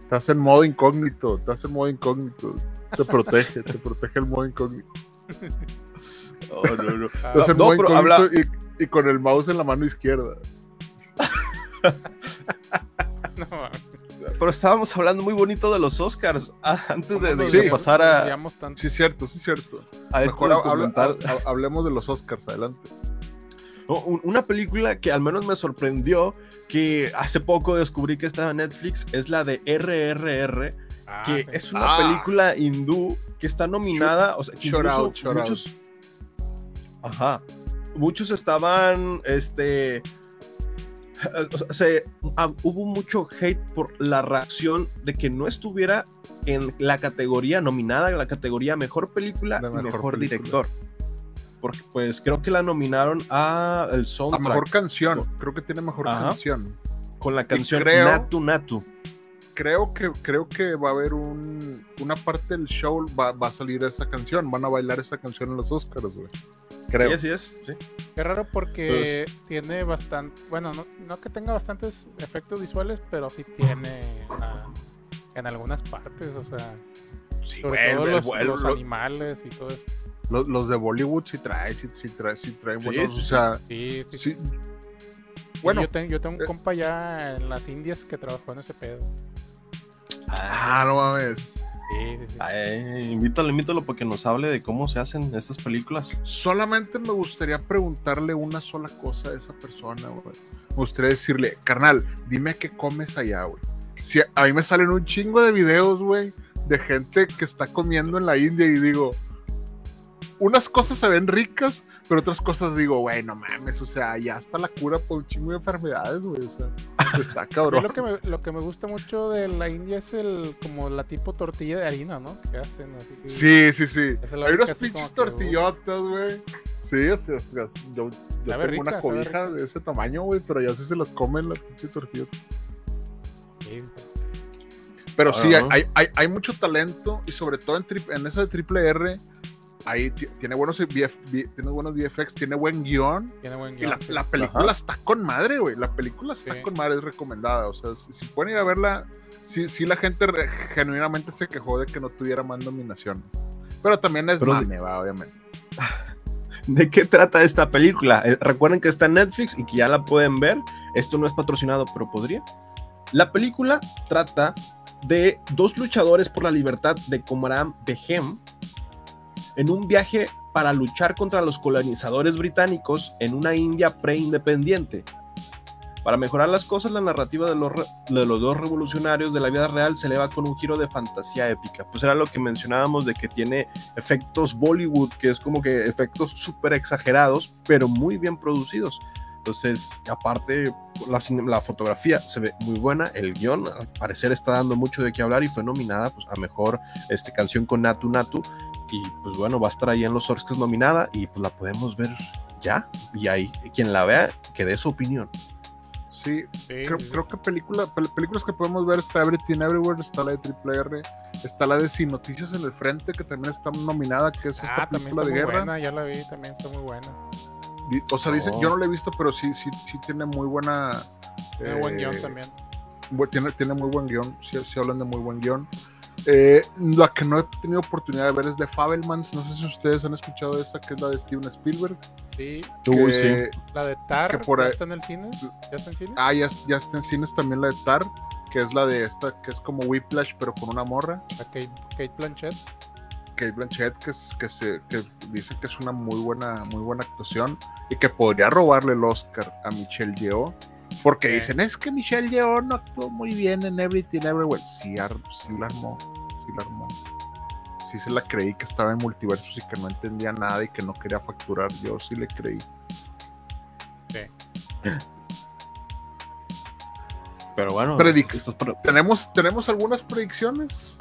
Speaker 4: estás en modo incógnito, estás en modo incógnito. Te protege, te protege el modo incógnito.
Speaker 3: Oh, no, no.
Speaker 5: Ah,
Speaker 4: Estás en
Speaker 3: no,
Speaker 4: modo incógnito
Speaker 3: habla-
Speaker 4: y, y con el mouse en la mano izquierda.
Speaker 5: no.
Speaker 3: Pero estábamos hablando muy bonito de los Oscars ah, antes de,
Speaker 5: ¿Cómo
Speaker 3: de-
Speaker 5: nos
Speaker 3: de
Speaker 5: desviamos-
Speaker 3: pasar a?
Speaker 4: Sí, cierto, sí, cierto.
Speaker 3: a este
Speaker 4: Mejor hablemos de los Oscars, adelante.
Speaker 3: No, un- una película que al menos me sorprendió, que hace poco descubrí que estaba en Netflix, es la de RRR,
Speaker 5: Ah,
Speaker 3: que
Speaker 5: sí.
Speaker 3: es una
Speaker 4: Ah.
Speaker 3: película hindú que está nominada, o sea, que
Speaker 4: shout
Speaker 3: incluso
Speaker 4: out,
Speaker 3: muchos, ajá, muchos estaban, este, se- ah, hubo mucho hate por la reacción de que no estuviera en la categoría nominada, en la categoría mejor película y
Speaker 4: mejor película.
Speaker 3: director. Porque pues creo que la nominaron a el soundtrack
Speaker 4: mejor canción, creo que tiene mejor
Speaker 3: Ajá.
Speaker 4: canción.
Speaker 3: con la canción
Speaker 4: creo-
Speaker 3: Natu Natu.
Speaker 4: creo que creo que va a haber un una parte del show va, va a salir esa canción, van a bailar esa canción en los Oscars, güey. Creo.
Speaker 3: Sí, así es. sí.
Speaker 5: Qué raro porque tiene bastante, bueno, no, no que tenga bastantes efectos visuales, pero sí tiene en algunas partes, o sea,
Speaker 4: Sí,
Speaker 5: sobre todo los,
Speaker 4: el-
Speaker 5: los
Speaker 4: los-
Speaker 5: animales y todo eso.
Speaker 4: los, los de Bollywood sí trae, sí, sí trae, sí trae buenos,
Speaker 3: sí,
Speaker 4: o sea,
Speaker 5: Sí, sí,
Speaker 4: Bueno,
Speaker 5: yo, ten- yo tengo un
Speaker 4: eh,
Speaker 5: compa ya en las Indias que trabajó en ese pedo.
Speaker 4: ah, no mames.
Speaker 5: Sí, sí, sí.
Speaker 3: Ay, invítalo, invítalo para que nos hable de cómo se hacen estas películas.
Speaker 4: Solamente me gustaría preguntarle una sola cosa a esa persona, güey. Me gustaría decirle, carnal, dime qué comes allá, güey. Si a mí me salen un chingo de videos, güey, de gente que está comiendo en la India y digo, unas cosas se ven ricas, pero otras cosas digo, güey, no mames, o sea, ya está la cura por un chingo de enfermedades, güey, o sea, está cabrón.
Speaker 5: lo que, me, lo que me gusta mucho de la India es el como la tipo tortilla de harina, ¿no? Que hacen así.
Speaker 4: Sí, sí, sí.
Speaker 5: Esa la
Speaker 4: Hay unas pinches
Speaker 5: que,
Speaker 4: tortillotas, güey. Sí, es, es- es- yo, tengo una
Speaker 5: rica,
Speaker 4: cobija de ese tamaño, güey, pero ya sí se las comen las pinches tortillas.
Speaker 5: Sí, sí.
Speaker 4: Pero sí,
Speaker 3: Ah.
Speaker 4: hay, hay, hay mucho talento y sobre todo en, tri- en eso de triple R ahí ti- tiene buenos, VF tiene buenos VFX, tiene buen guion.
Speaker 5: Tiene buen
Speaker 4: Y la,
Speaker 5: guion. sí.
Speaker 4: la película está con madre, güey. La película está
Speaker 5: Sí.
Speaker 4: con madre, es recomendada. O sea, si, si pueden ir a verla, sí, sí la gente re- genuinamente se quejó de que no tuviera más nominaciones. Pero también es
Speaker 3: Pero-
Speaker 4: mame, va, obviamente.
Speaker 3: ¿De qué trata esta película? Eh, recuerden que está en Netflix y que ya la pueden ver. Esto no es patrocinado, pero podría. La película trata de dos luchadores por la libertad de Comaram Behem en un viaje para luchar contra los colonizadores británicos en una India preindependiente. Para mejorar las cosas, la narrativa de los, de los dos revolucionarios de la vida real se eleva con un giro de fantasía épica. Pues era lo que mencionábamos de que tiene efectos Bollywood, que es como que efectos súper exagerados, pero muy bien producidos. Entonces, aparte, la fotografía se ve muy buena, el guion al parecer está dando mucho de qué hablar y fue nominada pues, a mejor este, canción con Natu Natu. Y pues bueno, va a estar ahí en los Oscars nominada y pues la podemos ver ya. Y ahí, quien la vea, que dé su opinión.
Speaker 4: Sí,
Speaker 5: Sí,
Speaker 4: creo, creo que película, pel- películas que podemos ver está Everything Everywhere, está la de Triple R, está la de Sin Noticias en el Frente, que también está nominada, que es esta
Speaker 5: Ah, también
Speaker 4: película
Speaker 5: está
Speaker 4: de
Speaker 5: muy
Speaker 4: guerra.
Speaker 5: buena, ya la vi, también está muy buena.
Speaker 4: Di- O sea, dice, yo no la he visto, pero sí, sí, sí tiene muy buena.
Speaker 5: Tiene buen guion
Speaker 4: eh,
Speaker 5: también.
Speaker 4: tiene muy buen guion, sí, sí hablan de muy buen guion. Eh, la que no he tenido oportunidad de ver es de Fabelmans, no sé si ustedes han escuchado esa, que es la de Steven Spielberg.
Speaker 5: Sí,
Speaker 3: Uy,
Speaker 4: que-
Speaker 3: sí.
Speaker 5: la de Tar,
Speaker 4: que por
Speaker 5: ¿ya
Speaker 4: ahí-
Speaker 5: está en el cine? ¿Ya está en cine?
Speaker 4: Ah, ya, ya está en cines también la de Tar, que es la de esta, que es como Whiplash, pero con una morra.
Speaker 5: La Kate, Kate Blanchett.
Speaker 4: Kate Blanchett, que, es- que, se, que dice que es una muy buena, muy buena actuación y que podría robarle el Oscar a Michelle Yeoh. Porque
Speaker 5: Sí.
Speaker 4: dicen, es que Michelle Yeoh no actuó muy bien en Everything Everywhere. Sí, ar- sí la armó, sí la armó. Sí se la creí que estaba en multiversos y que no entendía nada y que no quería facturar. Yo sí le creí.
Speaker 3: Pero bueno,
Speaker 4: Predic- ¿Tenemos, ¿Tenemos algunas predicciones?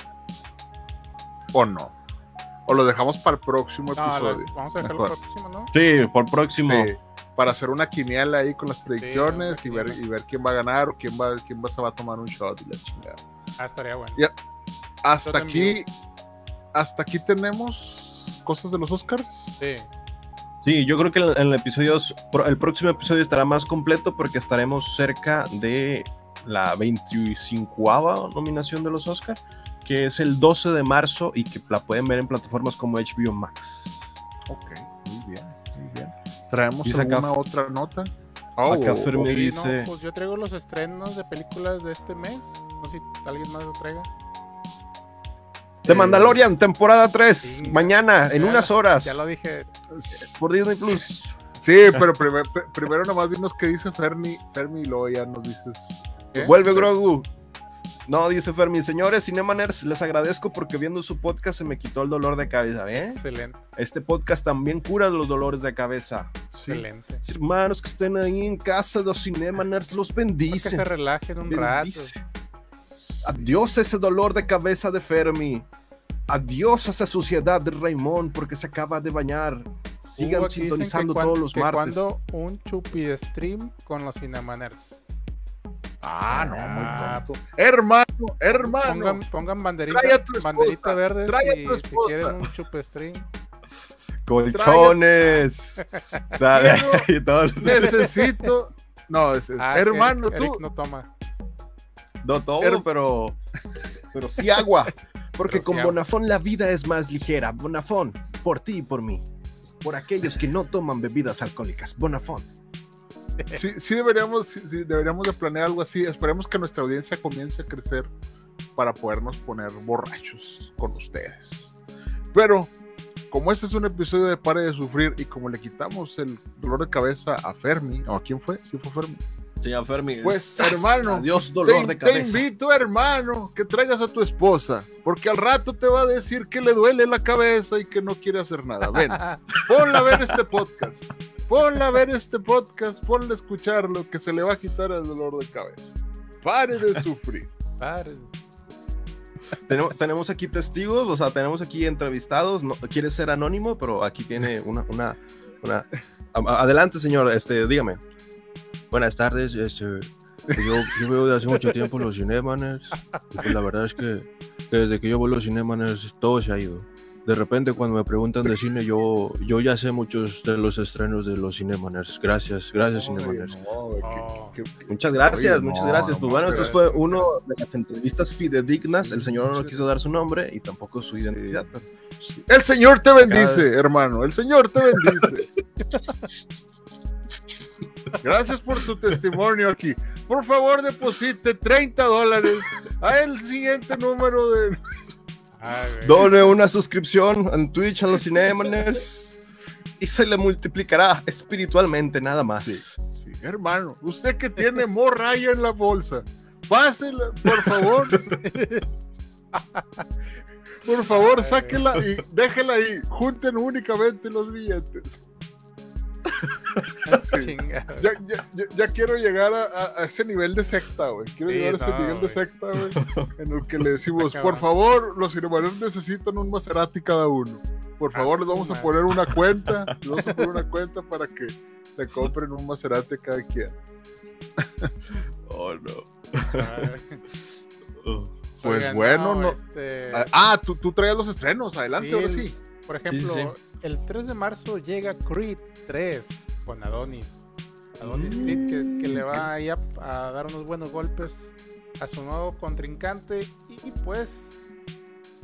Speaker 4: ¿O no? ¿O lo dejamos para el próximo
Speaker 5: No,
Speaker 4: episodio?
Speaker 5: vamos a dejarlo
Speaker 4: Mejor.
Speaker 5: para el próximo, ¿no?
Speaker 3: Sí, por próximo.
Speaker 4: Sí, para hacer una quiniela ahí con las predicciones y, ver, y ver quién va a ganar o quién va, quién va, se va a tomar un shot y la chingada.
Speaker 5: Ah, estaría bueno.
Speaker 4: Ya. Hasta aquí, hasta aquí tenemos cosas de los Oscars.
Speaker 5: Sí.
Speaker 3: Sí, yo creo que el, el episodio, el próximo episodio estará más completo porque estaremos cerca de la 25 nominación de los Oscar, que es el 12 de marzo y que la pueden ver en plataformas como HBO Max.
Speaker 4: Ok, muy bien, muy bien. Traemos
Speaker 3: Dice acá-
Speaker 4: alguna otra nota. Oh,
Speaker 3: acá Fermi
Speaker 5: Sí,
Speaker 3: dice-
Speaker 5: no, pues yo traigo los estrenos de películas de este mes. No sé si alguien más lo traiga.
Speaker 3: The
Speaker 4: Eh,
Speaker 3: Mandalorian, temporada 3,
Speaker 5: Sí,
Speaker 3: mañana, en
Speaker 5: ya-
Speaker 3: unas horas,
Speaker 5: Ya lo dije.
Speaker 3: por Disney Plus.
Speaker 4: Sí, pero primer- pr- primero nomás dinos qué dice Fermi, Fermi y luego ya nos dices.
Speaker 5: ¿Qué?
Speaker 3: Vuelve Grogu. No, dice Fermi, señores Cinemaners, les agradezco porque viendo su podcast se me quitó el dolor de cabeza, ¿eh?
Speaker 5: Excelente,
Speaker 3: Este podcast también cura los dolores de cabeza.
Speaker 4: Sí.
Speaker 5: excelente.
Speaker 3: Hermanos que estén ahí en casa de los Cinemaners, los
Speaker 5: Para que
Speaker 3: bendice.
Speaker 5: se relajen un rato.
Speaker 3: bendice. Adiós ese dolor de cabeza de Fermi. Adiós esa suciedad de Raymond porque se acaba de bañar. Sigan
Speaker 5: Hugo, que
Speaker 3: sintonizando
Speaker 5: cuan-
Speaker 3: todos los
Speaker 5: que
Speaker 3: martes.
Speaker 5: Un chupi stream con los Cinemaners.
Speaker 4: Ah, no, muy
Speaker 5: Ah,
Speaker 4: pronto. Hermano, hermano.
Speaker 5: Pongan, pongan banderita,
Speaker 4: Trae a tu esposa,
Speaker 5: banderita verde
Speaker 4: trae a
Speaker 5: si,
Speaker 4: tu
Speaker 5: si quieren un chupi stream.
Speaker 3: Colchones. Sale todos.
Speaker 4: Necesito. No, es, es-
Speaker 5: Ah,
Speaker 4: hermano,
Speaker 5: Eric,
Speaker 4: tú.
Speaker 5: Eric no toma.
Speaker 3: No todo,
Speaker 4: Her-
Speaker 3: pero, pero sí agua. Porque
Speaker 5: Pero sí
Speaker 3: con
Speaker 5: agua.
Speaker 3: Bonafón la vida es más ligera. Bonafón, por ti y por mí. Por aquellos que no toman bebidas alcohólicas. Bonafón.
Speaker 4: Sí, sí deberíamos, sí, sí, deberíamos de planear algo así. Esperemos que nuestra audiencia comience a crecer para podernos poner borrachos con ustedes. Pero, como este es un episodio de Pare de Sufrir y como le quitamos el dolor de cabeza a Fermi, ¿o a quién fue? Sí fue Fermi.
Speaker 3: Señor Fermi.
Speaker 4: Pues, hermano,
Speaker 3: Adiós, dolor
Speaker 4: te,
Speaker 3: de
Speaker 4: te
Speaker 3: cabeza.
Speaker 4: invito, hermano, que traigas a tu esposa, porque al rato te va a decir que le duele la cabeza y que no quiere hacer nada. Ven, ponla a ver este podcast. Ponla a ver este podcast, ponla a escucharlo, que se le va a quitar el dolor de cabeza. Pare de sufrir.
Speaker 5: Padre.
Speaker 3: Tenemos, tenemos aquí testigos, o sea, tenemos aquí entrevistados. No, quiere ser anónimo, pero aquí tiene una. una, una- adelante, señor, este, dígame. Buenas tardes, este, yo, yo veo desde hace mucho tiempo los Cinemaners. Y pues la verdad es que, que desde que yo veo los Cinemaners todo se ha ido. De repente cuando me preguntan de cine, yo, yo ya sé muchos de los estrenos de los Cinemaners. Gracias, gracias
Speaker 4: Ay,
Speaker 3: Cinemaners.
Speaker 4: no, güey, qué-
Speaker 5: Oh.
Speaker 4: qué-
Speaker 3: Muchas gracias,
Speaker 4: Oye,
Speaker 3: muchas gracias.
Speaker 4: no
Speaker 3: Pues bueno, esto fue uno de las entrevistas fidedignas. El señor no quiso dar su nombre y tampoco su identidad. pero-
Speaker 4: El Señor te bendice, hermano. El Señor te bendice. Gracias por su testimonio aquí. Por favor, deposite 30 dólares a el siguiente número de.
Speaker 3: Done una suscripción en Twitch a los Cinemaners y se le multiplicará espiritualmente, nada más.
Speaker 4: Sí, hermano. Usted que tiene morraya en la bolsa, pásela, por favor. Por favor, sáquela y déjela ahí. Junten únicamente los billetes. Sí. Ya, ya, ya, ya quiero llegar a, a- a ese nivel de secta, güey. Quiero
Speaker 5: Sí,
Speaker 4: llegar a ese
Speaker 5: no,
Speaker 4: nivel de secta, güey. En el que le decimos, por favor, los cirujanos necesitan un Maserati cada uno. Por favor, les vamos a poner una cuenta. Les vamos a poner una cuenta para que le compren un Maserati cada quien.
Speaker 3: Oh, no.
Speaker 4: Pues
Speaker 5: Oigan,
Speaker 4: bueno, no.
Speaker 5: este,
Speaker 4: Ah, Ah, tú, tú traías los estrenos. Adelante,
Speaker 5: Sí,
Speaker 4: ahora sí.
Speaker 5: Por ejemplo,
Speaker 3: sí.
Speaker 5: El 3 de marzo llega Creed 3 con Adonis. Adonis Creed que, que le va ahí a, a dar unos buenos golpes a su nuevo contrincante y pues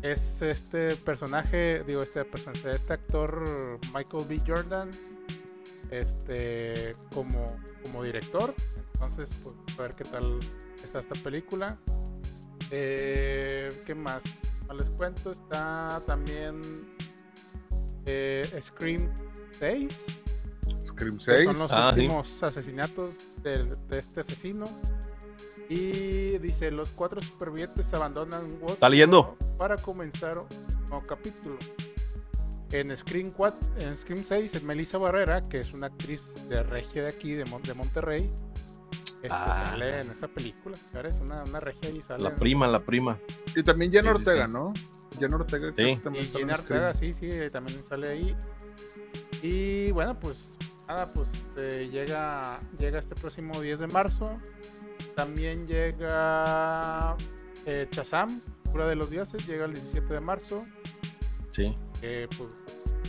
Speaker 5: es este personaje, digo este personaje, este actor Michael B. Jordan, este como, como director. Entonces, pues a ver qué tal está esta película. Eh, ¿Qué más? No les cuento, está también eh, Scream 6,
Speaker 4: Scream
Speaker 5: que
Speaker 4: 6.
Speaker 5: son los
Speaker 3: Ah, sí.
Speaker 5: últimos asesinatos de, este asesino. Y dice, los cuatro supervivientes abandonan Watford
Speaker 3: ¿Está leyendo?
Speaker 5: para comenzar un nuevo capítulo. En Scream, 4, en Scream 6, Melissa Barrera, que es una actriz de regia de aquí, de, Mon- de Monterrey, este,
Speaker 3: Ah.
Speaker 5: sale en esa película. Es una, una regia y sale.
Speaker 3: La
Speaker 5: en-
Speaker 3: prima, la prima.
Speaker 4: Y también
Speaker 3: sí,
Speaker 4: Ortega,
Speaker 3: sí.
Speaker 4: ¿no? Jenna Ortega creo
Speaker 3: Sí.
Speaker 4: que también
Speaker 5: Y
Speaker 4: sale en
Speaker 5: Gina
Speaker 4: Scream.
Speaker 5: Ortega, sí, sí, también sale ahí. Y bueno, pues nada, pues eh, llega, llega este próximo 10 de marzo. También llega eh, Shazam, Cura de los Dioses, llega el 17 de marzo.
Speaker 3: Sí.
Speaker 5: Eh, pues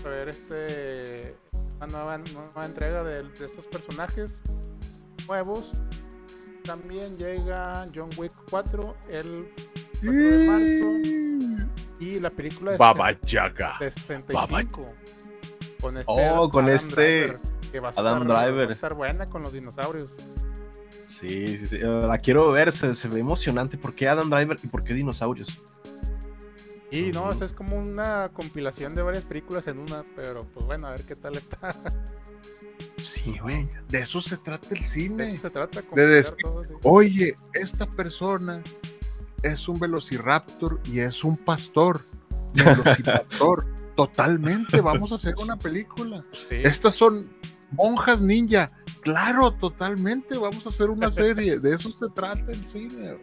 Speaker 5: a ver este una nueva, nueva entrega de, de estos personajes nuevos. También llega John Wick 4 el 4 de marzo. Y la película de
Speaker 4: Baba Yaga.
Speaker 5: de 65. Con este
Speaker 3: Oh, con este
Speaker 5: Driver, que va a
Speaker 3: Adam
Speaker 5: estar, va a
Speaker 3: Driver.
Speaker 5: estar buena con los dinosaurios.
Speaker 3: Sí, sí, sí. Eh, La quiero ver, se, se ve emocionante. ¿Por qué Adam Driver y por qué dinosaurios?
Speaker 5: Y no, o sea, es como una compilación de varias películas en una, pero pues bueno, a ver qué tal está.
Speaker 4: Sí, güey. De eso se trata el
Speaker 5: De
Speaker 4: cine.
Speaker 5: eso se trata,
Speaker 4: De decir,
Speaker 5: todo.
Speaker 4: Oye, esta persona es un velociraptor y es un pastor. Velociraptor. Totalmente, vamos a hacer una película.
Speaker 5: Sí.
Speaker 4: Estas son monjas ninja. Claro, totalmente, vamos a hacer una serie. De eso se trata el cine.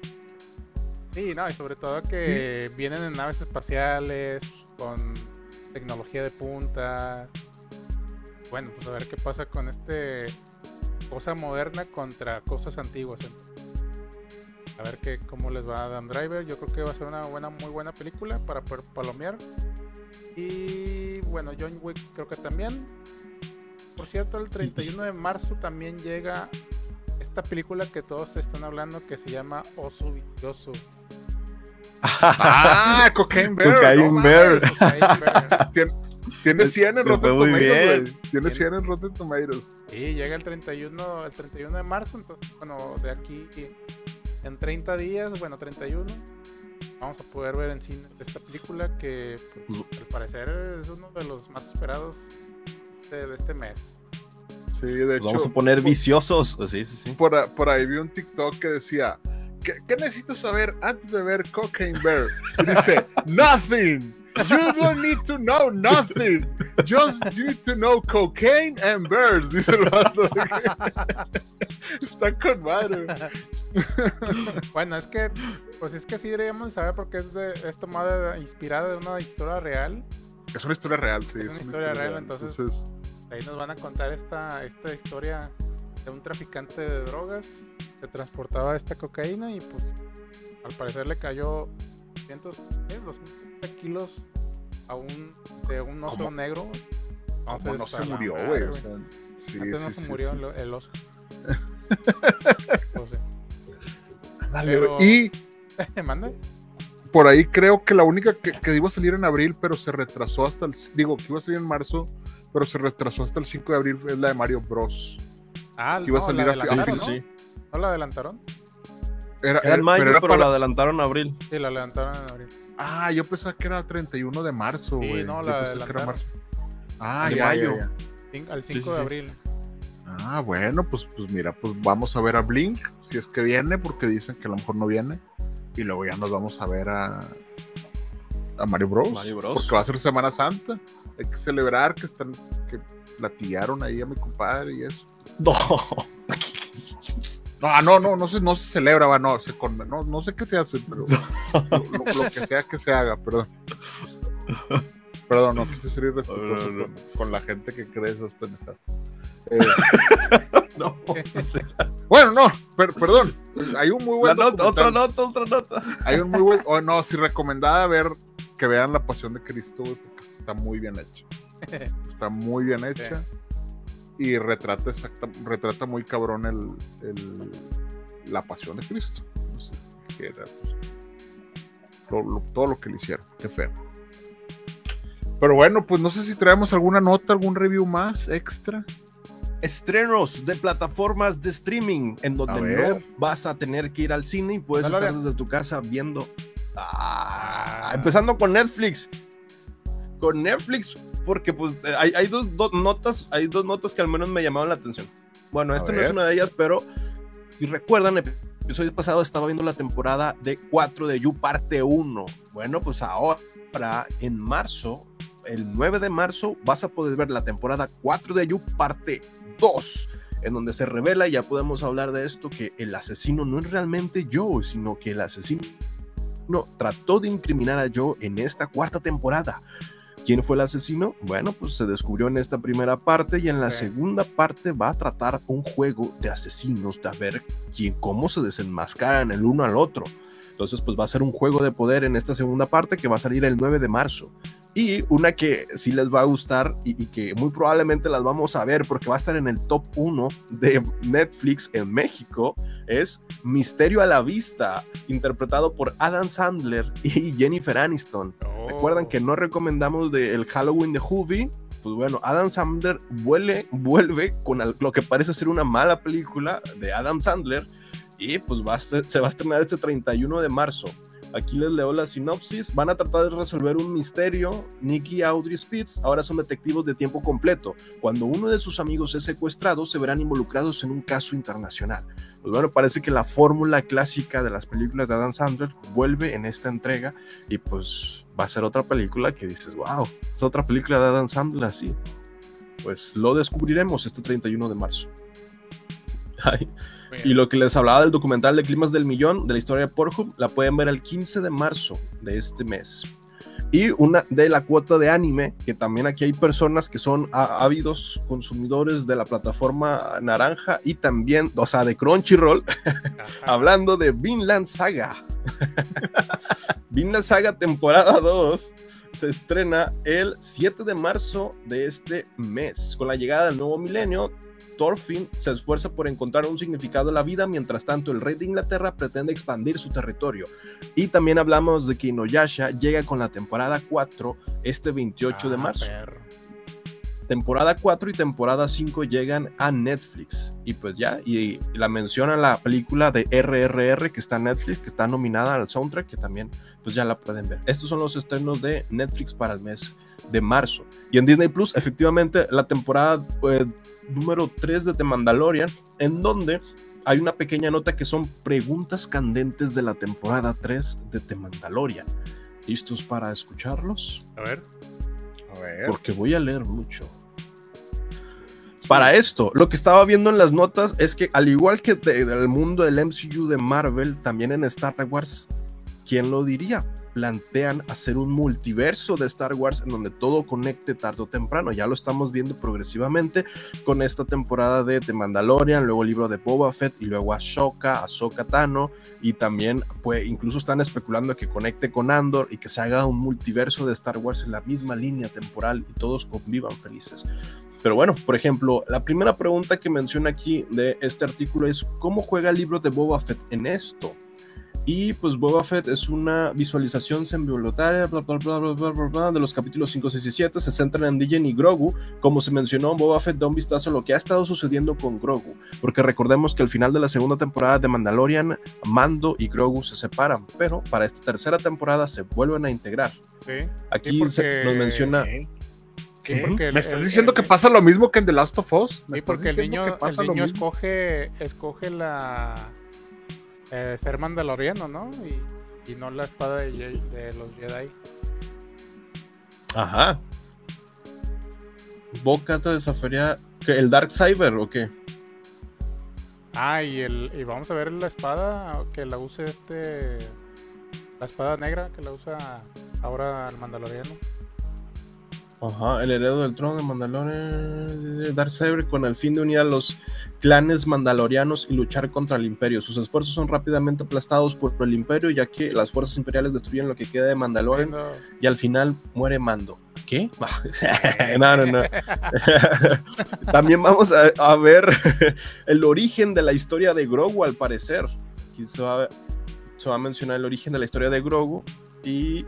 Speaker 5: Sí, no, y sobre todo que vienen en naves espaciales, con tecnología de punta. Bueno, pues a ver qué pasa con este cosa moderna contra cosas antiguas. A ver qué, cómo les va a Adam Driver. Yo creo que va a ser una buena, muy buena película para poder palomear. Y bueno, John Wick creo que también. Por cierto, el 31 de marzo también llega esta película que todos están hablando que se llama Oso Vicioso.
Speaker 4: Ah, Cocaine Bear.
Speaker 3: Cocaine
Speaker 4: no
Speaker 3: Bear.
Speaker 4: mames.
Speaker 5: Cocaine Bear.
Speaker 4: Tiene 100 en
Speaker 3: Le
Speaker 4: Rotten Tomatoes. Tiene 100 en Rotten Tomatoes.
Speaker 5: Sí, llega el 31, el 31 de marzo, entonces, bueno, de aquí en 30 días, bueno, 31, vamos a poder ver en cine esta película que pues, al parecer es uno de los más esperados de, de este mes.
Speaker 4: Sí, de hecho.
Speaker 3: Vamos a poner
Speaker 4: por-
Speaker 3: viciosos. Sí, sí, sí.
Speaker 4: Por, por ahí vi un TikTok que decía: ¿Qué, qué necesito saber antes de ver Cocaine Bear? Y dice: Nothing. You don't need to know nothing. Just need to know cocaine and bears. Dice el vato. Está con madre.
Speaker 5: Bueno, es que, pues es que sí deberíamos saber porque es, de, es tomada, inspirada de una historia real.
Speaker 4: Es una historia real, sí.
Speaker 5: Es una historia real, entonces-
Speaker 4: Entonces,
Speaker 5: Ahí nos van a contar esta, esta historia de un traficante de drogas que transportaba esta cocaína y pues al parecer le cayó 200, ¿qué? 230 kilos a un, de un oso
Speaker 4: ¿Cómo?
Speaker 5: negro.
Speaker 4: Como no se murió, güey. O sea, sí,
Speaker 5: Antes no se
Speaker 4: sí,
Speaker 5: murió el, el oso. O sea,
Speaker 4: Dale,
Speaker 5: pero-.
Speaker 4: Y
Speaker 5: ¿Manda?
Speaker 4: por ahí creo que la única que, que iba a salir en abril, pero se retrasó hasta el. Digo, que iba a salir en marzo, pero se retrasó hasta el 5 de abril, es la de Mario Bros.
Speaker 5: Ah,
Speaker 4: Que iba a
Speaker 5: no,
Speaker 4: salir
Speaker 5: la
Speaker 4: a fi-
Speaker 5: adelantaron,
Speaker 3: Sí, sí,
Speaker 5: ¿no?
Speaker 3: sí.
Speaker 5: ¿No la adelantaron?
Speaker 4: Era,
Speaker 3: Era en mayo,
Speaker 4: pero
Speaker 3: pero,
Speaker 4: era para-
Speaker 3: la adelantaron a abril.
Speaker 5: Sí, la adelantaron en abril.
Speaker 4: Ah, yo pensaba que era 31 de marzo,
Speaker 5: Sí,
Speaker 4: güey.
Speaker 5: no,
Speaker 4: Yo
Speaker 5: la
Speaker 4: pensé que era
Speaker 5: adelantaron.
Speaker 4: marzo. Ah,
Speaker 3: De
Speaker 4: ya,
Speaker 3: mayo.
Speaker 4: ya,
Speaker 5: Al 5
Speaker 3: Sí, sí,
Speaker 5: de
Speaker 3: sí.
Speaker 5: abril.
Speaker 4: Ah, bueno, pues, pues mira, pues vamos a ver a Blink, si es que viene, porque dicen que a lo mejor no viene. Y luego ya nos vamos a ver a, a Mario Bros.
Speaker 3: Mario Bros.
Speaker 4: Porque va a ser Semana Santa. Hay que celebrar que están, que platillaron ahí a mi compadre y eso.
Speaker 3: No.
Speaker 4: No, ah, no, no, no se, no se celebra, va, no, se con- no, no sé qué se hace, pero lo, lo- lo que sea que se haga, perdón. Perdón, no quise ser irrespetuoso
Speaker 3: No, no, no.
Speaker 4: Con, con la gente que cree esas pendejadas. Eh,
Speaker 3: no.
Speaker 4: bueno, no, per- perdón. Hay un muy
Speaker 3: La
Speaker 4: buen
Speaker 3: nota, otra nota, otra nota.
Speaker 4: Hay un muy buen, oh, no, sí recomendada ver que vean La Pasión de Cristo, porque está muy bien hecha. Está muy bien hecha. Y retrata exacta, retrata muy cabrón el, el- la pasión de Cristo. No sé, que era, pues, lo- lo- todo lo que le hicieron. Qué feo. Pero bueno, pues no sé si traemos alguna nota, algún review más extra.
Speaker 3: Estrenos de plataformas de streaming en donde no vas a tener que ir al cine y puedes
Speaker 5: Dale,
Speaker 3: estar desde tu casa viendo. Ah, empezando con Netflix. Con Netflix, porque pues eh, hay, hay dos, dos notas, hay dos notas que al menos me llamaron la atención. Bueno, esta no es una de ellas, pero si recuerdan, el episodio pasado estaba viendo la temporada de 4 de You parte 1. Bueno, pues ahora en marzo, el 9 de marzo, vas a poder ver la temporada 4 de You parte 2, en donde se revela, y ya podemos hablar de esto, que el asesino no es realmente Joe, sino que el asesino no, trató de incriminar a Joe en esta cuarta temporada. ¿Quién fue el asesino? Bueno, pues se descubrió en esta primera parte y en la segunda parte va a tratar un juego de asesinos, de ver quién, cómo se desenmascaran el uno al otro. Entonces, pues va a ser un juego de poder en esta segunda parte que va a salir el 9 de marzo. Y una que sí les va a gustar y, y que muy probablemente las vamos a ver porque va a estar en el top 1 de Netflix en México es Misterio a la Vista, interpretado por Adam Sandler y Jennifer Aniston.
Speaker 5: Oh.
Speaker 3: Recuerdan que no recomendamos de el Halloween de Hoovy. Pues bueno, Adam Sandler vuele, vuelve con lo que parece ser una mala película de Adam Sandler y pues va se va a estrenar este 31 de marzo. Aquí les leo la sinopsis. Van a tratar de resolver un misterio. Nicky y Audrey Spitz ahora son detectivos de tiempo completo. Cuando uno de sus amigos es secuestrado, se verán involucrados en un caso internacional. Pues bueno, parece que la fórmula clásica de las películas de Adam Sandler vuelve en esta entrega y pues va a ser otra película que dices, wow, es otra película de Adam Sandler así. Pues lo descubriremos este 31 de marzo. Ay, y lo que les hablaba del documental de Climas del Millón, de la historia de Pornhub, la pueden ver el 15 de marzo de este mes. Y una de la cuota de anime, que también aquí hay personas que son ávidos consumidores de la plataforma naranja y también, o sea, de Crunchyroll, hablando de Vinland Saga. Vinland Saga temporada 2 se estrena el 7 de marzo de este mes. Con la llegada del nuevo milenio, Thorfinn se esfuerza por encontrar un significado a la vida, mientras tanto el rey de Inglaterra pretende expandir su territorio. Y también hablamos de que Inuyasha llega con la temporada 4 este 28 de
Speaker 5: Ah,
Speaker 3: marzo
Speaker 5: perro.
Speaker 3: Temporada 4 y temporada 5 llegan a Netflix. Y pues ya, y la menciona la película de RRR que está en Netflix, que está nominada al soundtrack, que también pues ya la pueden ver. Estos son los estrenos de Netflix para el mes de marzo. Y en Disney Plus, efectivamente, la temporada eh, número 3 de The Mandalorian, en donde hay una pequeña nota que son preguntas candentes de la temporada 3 de The Mandalorian. ¿Listos para escucharlos?
Speaker 5: A ver.
Speaker 4: A ver.
Speaker 3: porque voy a leer mucho. Para esto, lo que estaba viendo en las notas es que al igual que de- del mundo del MCU de Marvel, también en Star Wars, ¿quién lo diría? plantean hacer un multiverso de Star Wars en donde todo conecte tarde o temprano. Ya lo estamos viendo progresivamente con esta temporada de The Mandalorian, luego el libro de Boba Fett y luego Ahsoka, Ahsoka Tano y también pues incluso están especulando que conecte con Andor y que se haga un multiverso de Star Wars en la misma línea temporal y todos convivan felices. Pero bueno, por ejemplo, la primera pregunta que menciona aquí de este artículo es ¿cómo juega el libro de Boba Fett en esto? Y pues Boba Fett es una visualización semivoluntaria bla, bla, bla, bla, bla, bla, bla, de los capítulos 5, 6 y 7. Se centran en Dijen y Grogu. Como se mencionó, Boba Fett da un vistazo a lo que ha estado sucediendo con Grogu. Porque recordemos que al final de la segunda temporada de Mandalorian, Mando y Grogu se separan. Pero para esta tercera temporada se vuelven a integrar.
Speaker 5: Sí.
Speaker 3: Aquí
Speaker 5: Sí, porque-
Speaker 3: se nos menciona.
Speaker 5: Sí,
Speaker 4: ¿Qué?
Speaker 5: porque el-
Speaker 4: ¿Me estás
Speaker 5: el-
Speaker 4: diciendo
Speaker 5: el-
Speaker 4: que pasa lo mismo que en The Last of Us? ¿Me
Speaker 5: Sí,
Speaker 4: estás
Speaker 5: porque el
Speaker 4: diciendo
Speaker 5: niño,
Speaker 4: que pasa
Speaker 5: el niño escoge, escoge la eh, ser mandaloriano, ¿no? Y, y no la espada de, Ye- de los Jedi.
Speaker 3: Ajá. Boca te desafiaría. ¿qué, ¿El Dark Cyber o qué?
Speaker 5: Ah, y, el, y vamos a ver la espada que la use este. La espada negra que la usa ahora el mandaloriano.
Speaker 3: Ajá, el heredero del trono de Mandalorian, Dark Saber, con el fin de unir a los clanes mandalorianos y luchar contra el imperio. Sus esfuerzos son rápidamente aplastados por el imperio, ya que las fuerzas imperiales destruyen lo que queda de Mandalorian y al final muere Mando. ¿Qué? no, no, no. También vamos a, a ver el origen de la historia de Grogu, al parecer. Aquí se va, se va a mencionar el origen de la historia de Grogu y,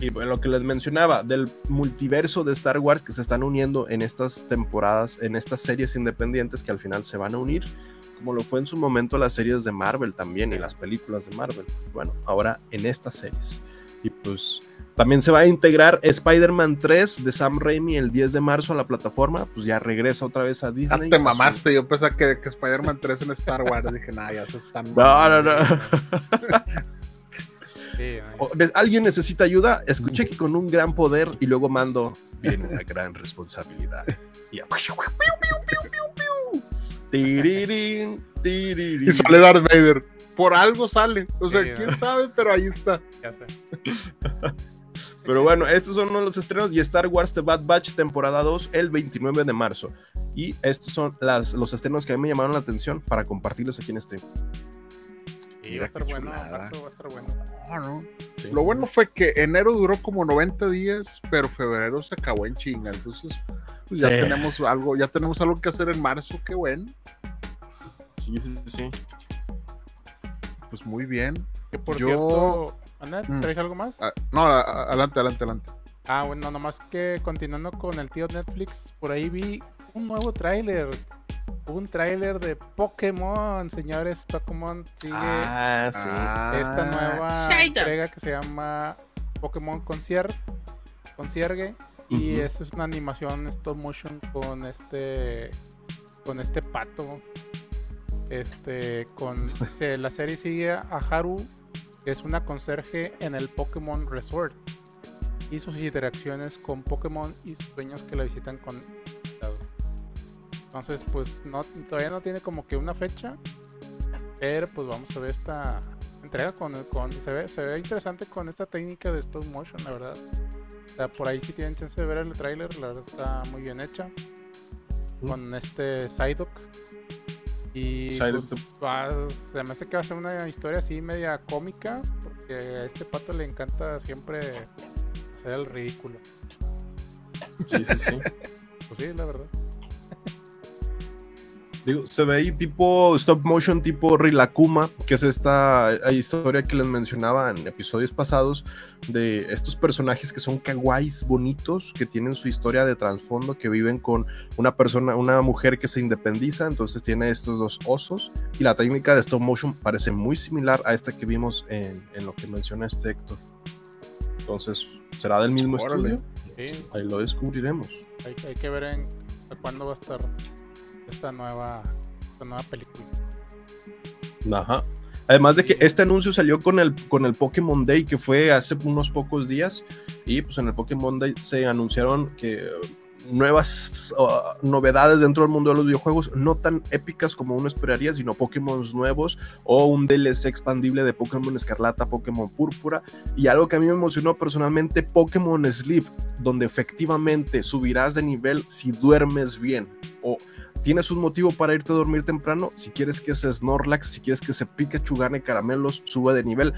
Speaker 3: y bueno, lo que les mencionaba del multiverso de Star Wars que se están uniendo en estas temporadas, en estas series independientes que al final se van a unir, como lo fue en su momento las series de Marvel también y las películas de Marvel. Bueno, ahora en estas series. Y pues también se va a integrar Spider-Man 3 de Sam Raimi el 10 de marzo a la plataforma, pues ya regresa otra vez a
Speaker 4: Ah,
Speaker 3: Disney.
Speaker 4: te
Speaker 3: a su-
Speaker 4: mamaste, yo pensaba que, que Spider-Man 3 en Star Wars. Dije, nah, ya se están.
Speaker 3: No, no, no.
Speaker 5: Sí,
Speaker 3: O- ¿Alguien necesita ayuda? Escuché que con un gran poder y luego mando viene una gran responsabilidad. Y tirirín.
Speaker 4: Y sale Darth Vader. Por algo sale. O sea,
Speaker 5: Sí,
Speaker 4: quién
Speaker 5: ¿no?
Speaker 4: sabe, pero ahí está.
Speaker 5: ya sé.
Speaker 3: Pero bueno, estos son los estrenos y Star Wars The Bad Batch temporada 2 el 29 de marzo. Y estos son las, los estrenos que a mí me llamaron la atención para compartirles aquí en este.
Speaker 5: Y va a estar bueno, marzo va a estar bueno.
Speaker 4: No, no. Lo bueno fue que enero duró como 90 días, pero febrero se acabó en chinga. Entonces, pues ya
Speaker 3: Sí.
Speaker 4: tenemos algo, ya tenemos algo que hacer en marzo, qué bueno.
Speaker 3: Sí, sí, sí.
Speaker 4: Pues muy bien.
Speaker 5: Que por
Speaker 4: Yo-
Speaker 5: cierto, Ana,
Speaker 4: Mm.
Speaker 5: ¿traes algo más?
Speaker 4: Ah, no, a- a- adelante, adelante, adelante.
Speaker 5: Ah, bueno, nomás que continuando con el tío Netflix, por ahí vi un nuevo tráiler. Un tráiler de Pokémon, señores. Pokémon sigue
Speaker 3: Ah, sí.
Speaker 4: Ah,
Speaker 5: esta nueva entrega que se llama Pokémon Concierge. Concierge. Y
Speaker 3: Ujú.
Speaker 5: es una animación stop motion con este. Con este pato. Este. Con. se- la serie sigue a Haru, que es una conserje en el Pokémon Resort. Y sus interacciones con Pokémon y sus dueños que la visitan con. Entonces, pues no, todavía no tiene como que una fecha. Pero pues vamos a ver esta entrega con, con se ve, se ve interesante con esta técnica de stop motion, la verdad. O sea, por ahí si tienen chance de ver el tráiler, la verdad está muy bien hecha. Con este Psyduck. Y pues, va- se me hace que va a ser una historia así media cómica, porque a este pato le encanta siempre hacer el ridículo.
Speaker 3: Sí, sí, sí.
Speaker 5: Pues sí, la verdad.
Speaker 3: Digo, se ve ahí tipo stop motion, tipo Rilakuma, que es esta eh, historia que les mencionaba en episodios pasados de estos personajes que son kawaiis bonitos, que tienen su historia de trasfondo, que viven con una persona, una mujer que se independiza, entonces tiene estos dos osos, y la técnica de stop motion parece muy similar a esta que vimos en, en lo que menciona este Héctor. Entonces, ¿será del mismo
Speaker 4: Órale.
Speaker 3: estudio?
Speaker 5: Sí,
Speaker 3: Ahí lo descubriremos.
Speaker 5: hay, hay que ver en cuándo va a estar esta nueva, esta nueva película.
Speaker 3: Ajá. Además de que este anuncio salió con el, con el Pokémon Day, que fue hace unos pocos días. Y pues en el Pokémon Day se anunciaron que nuevas uh, novedades dentro del mundo de los videojuegos, no tan épicas como uno esperaría, sino Pokémon nuevos o un DLC expandible de Pokémon Escarlata, Pokémon Púrpura. Y algo que a mí me emocionó personalmente, Pokémon Sleep, donde efectivamente subirás de nivel si duermes bien. O tienes un motivo para irte a dormir temprano, si quieres que ese Snorlax, si quieres que ese Pikachu gane caramelos, suba de nivel,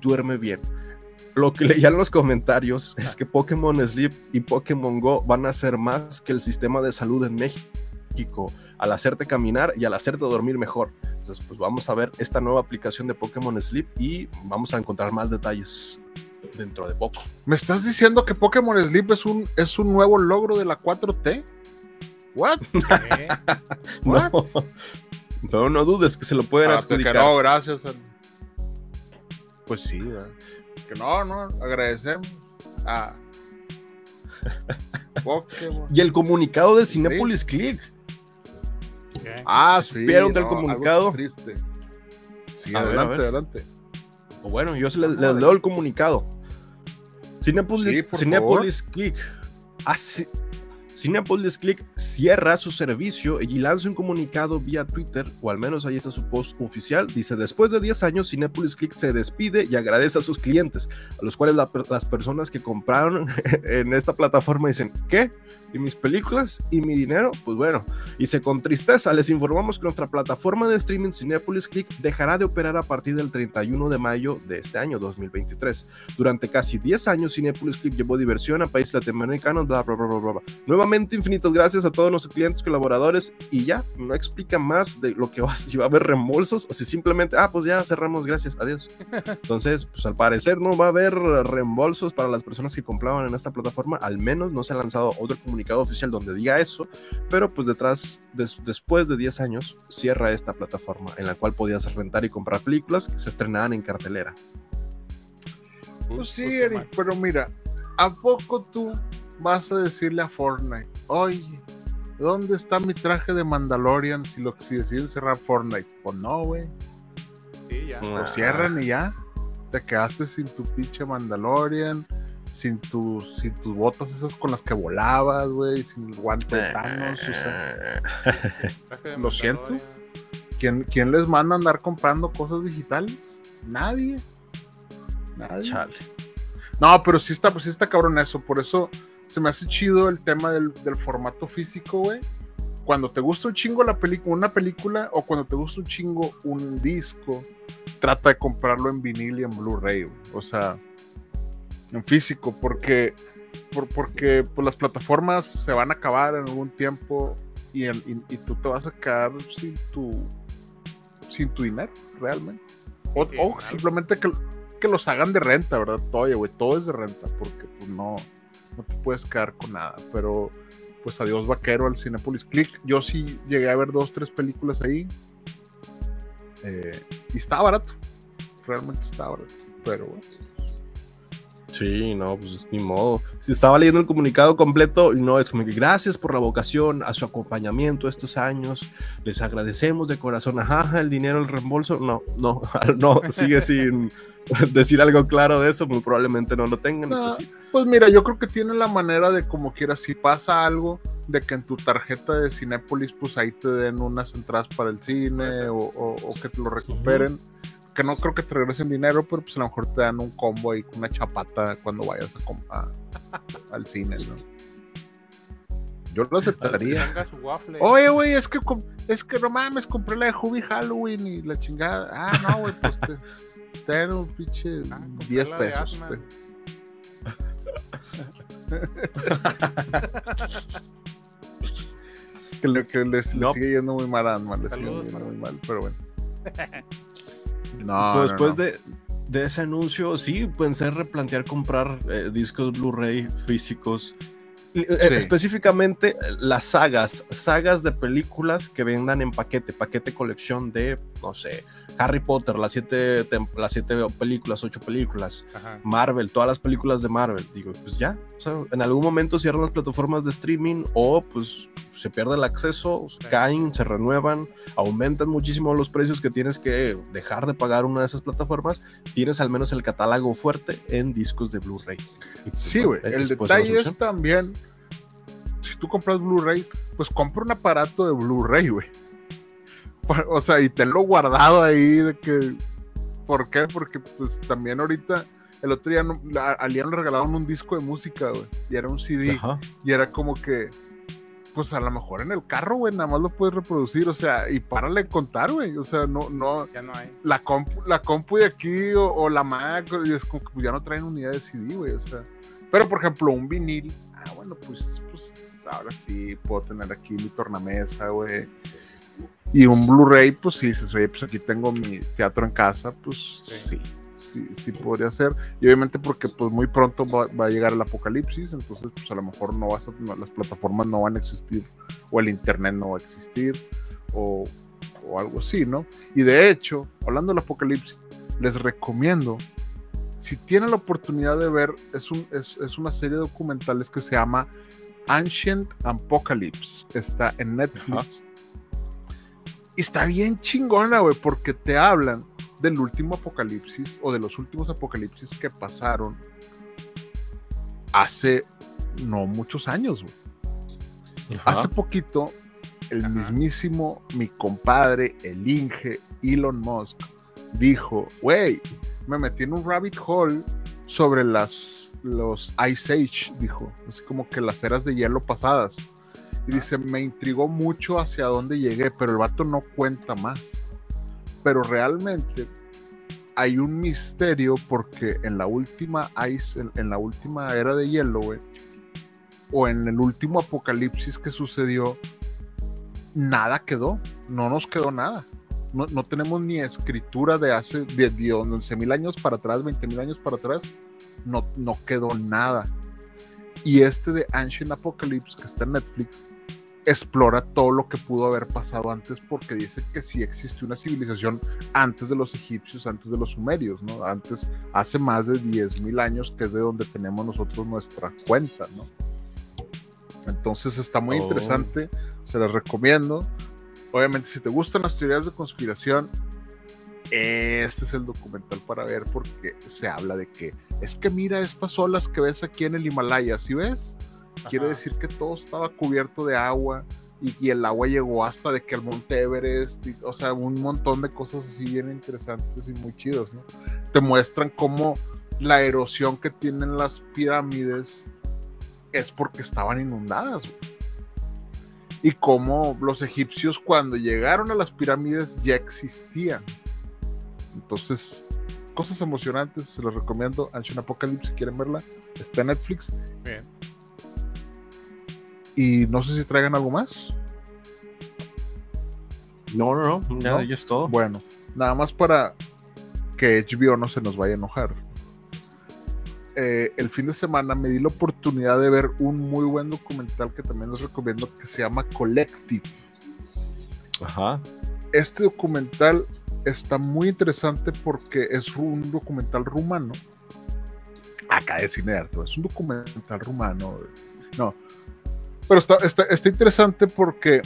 Speaker 3: duerme bien lo que leía en los comentarios es que Pokémon Sleep y Pokémon Go van a ser más que el sistema de salud en México al hacerte caminar y al hacerte dormir mejor. Entonces, pues vamos a ver esta nueva aplicación de Pokémon Sleep y vamos a encontrar más detalles dentro de poco.
Speaker 4: ¿Me estás diciendo que Pokémon Sleep es un, es un nuevo logro de la 4T? ¿What?
Speaker 3: No, no, no dudes que se lo pueden
Speaker 4: Ah,
Speaker 3: adjudicar.
Speaker 4: que no, gracias. Pues sí, ¿verdad? que no, no, agradecemos a Pokémon.
Speaker 3: Y el comunicado de Cinepolis Click.
Speaker 5: ¿Qué?
Speaker 4: Ah, sí.
Speaker 3: ¿Supieron del
Speaker 4: no,
Speaker 3: comunicado?
Speaker 4: algo triste. Sí, adelante,
Speaker 3: ver.
Speaker 4: adelante.
Speaker 3: Bueno, yo se les,
Speaker 4: Ah,
Speaker 3: les leo el comunicado. Cinepolis,
Speaker 4: Sí,
Speaker 3: Cinepolis Click. Ah, sí. Cinepolis Click cierra su servicio y lanza un comunicado vía Twitter, o al menos ahí está su post oficial. Dice: Después de 10 años, Cinepolis Click se despide y agradece a sus clientes, a los cuales la- las personas que compraron en esta plataforma dicen: ¿Qué? ¿Y mis películas? ¿Y mi dinero? Pues bueno, se con tristeza les informamos que nuestra plataforma de streaming Cinepolis Click dejará de operar a partir del 31 de mayo de este año 2023. Durante casi 10 años Cinepolis Click llevó diversión a países latinoamericanos, bla, bla, bla, bla, bla. Nuevamente infinitas gracias a todos nuestros clientes, colaboradores y ya, no explica más de lo que va, si va a haber reembolsos o si simplemente, ah, pues ya cerramos, gracias, adiós. Entonces, pues al parecer no va a haber reembolsos para las personas que compraban en esta plataforma, al menos no se ha lanzado otro comunicado oficial donde diga eso, pero pues detrás, des- después de 10 años, cierra esta plataforma en la cual podías rentar y comprar películas que se estrenaban en cartelera.
Speaker 4: Pues sí,
Speaker 5: Pues
Speaker 4: Eric,
Speaker 5: mal.
Speaker 4: pero mira, ¿a poco tú vas a decirle a Fortnite, oye, ¿dónde está mi traje de Mandalorian si, lo, si deciden cerrar Fortnite? Pues no, güey,
Speaker 5: Sí, ya.
Speaker 4: lo cierran y ya. Te quedaste sin tu pinche Mandalorian, sin tus, sin tus botas esas con las que volabas, güey, sin el guante de Thanos, o sea, Lo siento. ¿quién, quién les manda a andar comprando cosas digitales? Nadie. Nadie.
Speaker 3: Chale.
Speaker 4: No, pero sí está, pues sí está cabrón eso. Por eso se me hace chido el tema del, del formato físico, güey. Cuando te gusta un chingo la película, una película, o cuando te gusta un chingo un disco, trata de comprarlo en vinil y en Blu-ray, güey. O sea, en físico, porque, por- porque pues, las plataformas se van a acabar en algún tiempo y, el- y- y tú te vas a quedar sin tu, sin tu dinero, realmente. O,
Speaker 5: Sí,
Speaker 4: o
Speaker 5: claro.
Speaker 4: simplemente que, que los hagan de renta, ¿verdad? Todo, güey, todo es de renta, porque pues no, no te puedes quedar con nada. Pero pues adiós vaquero al Cinepolis Click. Yo sí llegué a ver dos, tres películas ahí. eh, y está barato. Realmente está barato. Pero bueno.
Speaker 3: Sí, no, pues ni modo. Si estaba leyendo el comunicado completo, y no, es como que gracias por la vocación, a su acompañamiento estos años, les agradecemos de corazón, ajá, el dinero, el reembolso, no, no, no, sigue sin decir algo claro de eso, muy probablemente no lo tengan.
Speaker 4: No,
Speaker 3: pues sí.
Speaker 4: Pues mira, yo creo que tiene la manera de como quieras, si pasa algo, de que en tu tarjeta de Cinépolis, pues ahí te den unas entradas para el cine o, o- o que te lo recuperen. Que no creo que te regresen dinero, pero pues a lo mejor te dan un combo ahí con una chapata cuando vayas a, a- al cine, ¿no? Yo lo aceptaría. Oye, güey, es que es que no mames, compré la de Hubby Halloween y la chingada. Ah, no, güey, pues te, te dan un pinche
Speaker 5: Ah, compré
Speaker 4: 10
Speaker 5: la de
Speaker 4: pesos. Que le, que les, sigue yendo muy mal a Ant-Man, le sigue
Speaker 5: Saludos,
Speaker 4: muy mal, pero bueno. No,
Speaker 3: Pues
Speaker 4: no,
Speaker 3: después
Speaker 4: no.
Speaker 3: De, de ese anuncio, sí, pensé replantear comprar eh, discos Blu-ray físicos.
Speaker 4: Sí.
Speaker 3: Específicamente eh, las sagas, sagas de películas que vendan en paquete, paquete colección de, no sé, Harry Potter, las siete, las siete películas, ocho películas,
Speaker 5: Ajá.
Speaker 3: Marvel, todas las películas de Marvel. Digo, pues ya, o sea, en algún momento cierran las plataformas de streaming o pues se pierde el acceso,
Speaker 5: Sí.
Speaker 3: caen, se renuevan, aumentan muchísimo los precios que tienes que dejar de pagar una de esas plataformas. Tienes al menos el catálogo fuerte en discos de Blu-ray. Pues,
Speaker 4: Sí, güey. El
Speaker 3: pues,
Speaker 4: detalle es también, si tú compras Blu-ray, pues compra un aparato de Blu-ray, güey. O sea, y tenlo guardado ahí de que... ¿Por qué? Porque pues también ahorita el otro día no, a Alian le regalaron un disco de música, güey. Y era un CD.
Speaker 3: Ajá.
Speaker 4: Y era como que, pues a lo mejor en el carro, güey, nada más lo puedes reproducir. O sea, y párale de contar, güey. O sea, no, no.
Speaker 5: Ya no hay.
Speaker 4: La compu, la compu de aquí o, o la Mac, y es como que pues, ya no traen unidad de CD, güey. O sea. Pero por ejemplo, un vinil. Ah, bueno, pues, pues ahora sí puedo tener aquí mi tornamesa, güey. Y un Blu-ray, pues sí, dices, oye, pues aquí tengo mi teatro en casa, pues sí.
Speaker 5: Sí.
Speaker 4: Sí, sí, podría ser. Y obviamente porque pues muy pronto va, va a llegar el apocalipsis, entonces pues a lo mejor no vas a, no, las plataformas no van a existir, o el internet no va a existir, o, o algo así, ¿no? Y de hecho, hablando del apocalipsis, les recomiendo, si tienen la oportunidad de ver, es, un, es, es una serie de documentales que se llama Ancient Apocalypse, está en Netflix. Y está bien chingona, güey, porque te hablan del último apocalipsis o de los últimos apocalipsis que pasaron hace no muchos años, güey. Hace poquito, el
Speaker 5: Ajá.
Speaker 4: mismísimo, mi compadre, el Inge, Elon Musk, dijo, güey, me metí en un rabbit hole sobre las, los Ice Age, dijo, así como que las eras de hielo pasadas. Y dice, me intrigó mucho hacia dónde llegué, pero el vato no cuenta más. Pero realmente hay un misterio porque en la última Ice, en, la última era de hielo, o en el último apocalipsis que sucedió, nada quedó, no nos quedó nada. No, no tenemos ni escritura de hace de, de 11 mil años para atrás, 20 mil años para atrás, no, no quedó nada. Y este de Ancient Apocalypse, que está en Netflix, explora todo lo que pudo haber pasado antes porque dice que sí existe una civilización antes de los egipcios, antes de los sumerios, ¿no? Antes, hace más de 10 mil años, que es de donde tenemos nosotros nuestra cuenta, ¿no? Entonces está muy
Speaker 3: Oh.
Speaker 4: interesante, se las recomiendo. Obviamente, si te gustan las teorías de conspiración, este es el documental para ver porque se habla de que es que mira estas olas que ves aquí en el Himalaya, ¿sí ves? Quiere
Speaker 5: Ajá.
Speaker 4: decir que todo estaba cubierto de agua y, y el agua llegó hasta de que el Monte Everest, y- o sea, un montón de cosas así bien interesantes y muy chidas, ¿no? Te muestran cómo la erosión que tienen las pirámides es porque estaban inundadas. güey. Y cómo los egipcios cuando llegaron a las pirámides ya existían. Entonces, cosas emocionantes, se los recomiendo. Ancient Apocalypse, si quieren verla, está en Netflix.
Speaker 5: Bien.
Speaker 4: Y no sé si traigan algo más.
Speaker 3: No, no, no, ya,
Speaker 4: ¿No?
Speaker 3: ya es todo.
Speaker 4: Bueno, nada más para que HBO no se nos vaya a enojar. Eh, el fin de semana me di la oportunidad de ver un muy buen documental que también les recomiendo que se llama Collective.
Speaker 3: Ajá.
Speaker 4: Este documental está muy interesante porque es un documental rumano. Acá de arte, es un documental rumano. No. Pero está, está, está interesante porque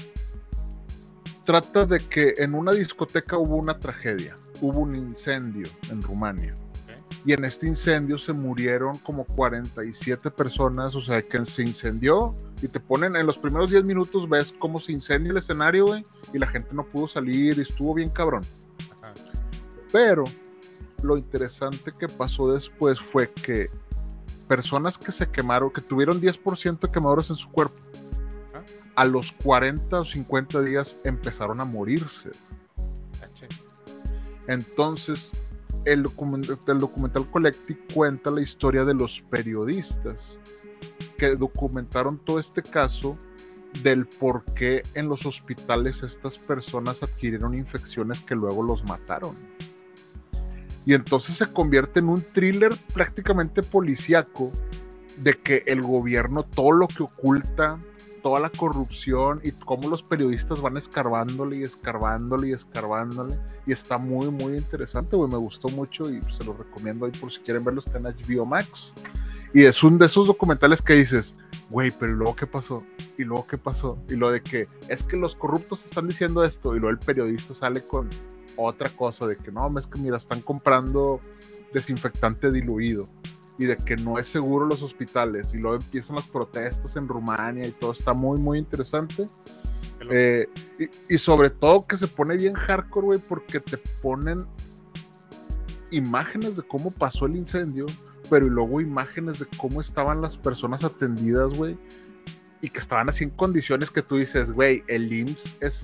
Speaker 4: trata de que en una discoteca hubo una tragedia. Hubo un incendio en Rumania. Y en este incendio se murieron como 47 personas, o sea, que se incendió y te ponen en los primeros 10 minutos, ves cómo se incendia el escenario, güey, y la gente no pudo salir y estuvo bien cabrón. Pero lo interesante que pasó después fue que personas que se quemaron, que tuvieron 10% de quemaduras en su cuerpo, a los 40 o 50 días empezaron a morirse. Entonces, el, document- el documental Collective cuenta la historia de los periodistas que documentaron todo este caso del por qué en los hospitales estas personas adquirieron infecciones que luego los mataron. Y entonces se convierte en un thriller prácticamente policíaco de que el gobierno todo lo que oculta, toda la corrupción y cómo los periodistas van escarbándole y escarbándole y escarbándole. Y está muy, muy interesante, güey. Me gustó mucho y se lo recomiendo ahí por si quieren verlo. Está en HBO Max. Y es un de esos documentales que dices, güey, pero ¿y luego qué pasó? ¿Y luego qué pasó? Y lo de que es que los corruptos están diciendo esto. Y luego el periodista sale con otra cosa de que no, es que mira, están comprando desinfectante diluido. y de que no es seguro los hospitales y luego empiezan las protestas en Rumania y todo está muy muy interesante eh, y, y, sobre todo que se pone bien hardcore güey porque te ponen imágenes de cómo pasó el incendio pero y luego imágenes de cómo estaban las personas atendidas güey y que estaban así en condiciones que tú dices güey el IMSS es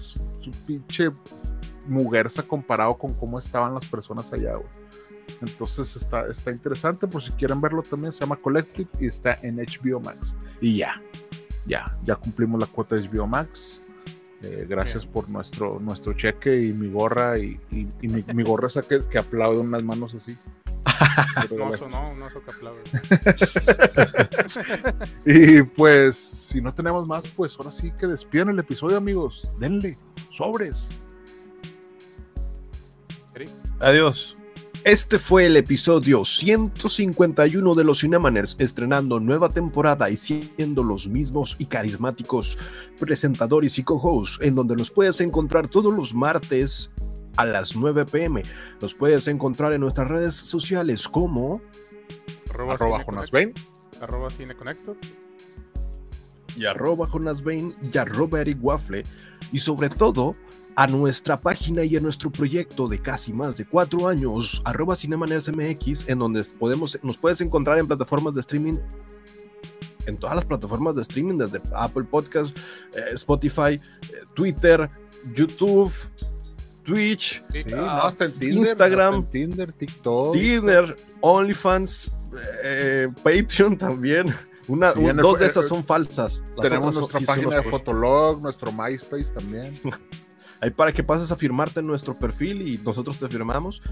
Speaker 4: su pinche mugerza comparado con cómo estaban las personas allá güey entonces está, está interesante, por si quieren verlo también, se llama Collective y está en HBO Max. Y ya, ya, ya cumplimos la cuota de HBO Max. Eh, gracias por nuestro, nuestro cheque y mi gorra y, mi, gorra esa que, que aplaude unas manos así.
Speaker 5: no, eso no, no eso que aplaude.
Speaker 4: y pues, si no tenemos más, pues ahora sí que despidan el episodio, amigos. Denle, sobres.
Speaker 3: Adiós. Este fue el episodio 151 de los Cinemaners, estrenando nueva temporada y siendo los mismos y carismáticos presentadores y co-hosts, en donde nos puedes encontrar todos los martes a las 9 pm. Nos puedes encontrar en nuestras redes sociales como
Speaker 5: arroba, arroba cineconector
Speaker 3: y arroba jonasbain y arroba Eric Waffle y sobre todo a nuestra página y a nuestro proyecto de casi más de cuatro años, arroba MX, en donde podemos, nos puedes encontrar en plataformas de streaming, en todas las plataformas de streaming, desde Apple Podcast, eh, Spotify, eh, Twitter, YouTube, Twitch,
Speaker 4: ah, Instagram,
Speaker 3: Tinder, TikTok, Tinder, OnlyFans, eh, Patreon también. Una, dos de esas son falsas.
Speaker 4: tenemos nuestra página de Fotolog, nuestro MySpace también.
Speaker 3: ahí para que pases a firmarte en nuestro perfil y nosotros te firmamos.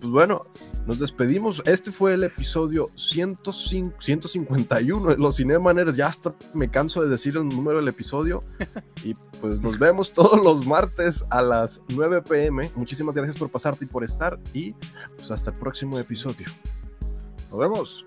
Speaker 3: Pues bueno, nos despedimos. Este fue el episodio 105, 151 de los Cinemaners. Ya hasta me canso de decir el número del episodio. Y pues nos vemos todos los martes a las 9 pm. Muchísimas gracias por pasarte y por estar. Y pues hasta el próximo episodio.
Speaker 4: Nos vemos.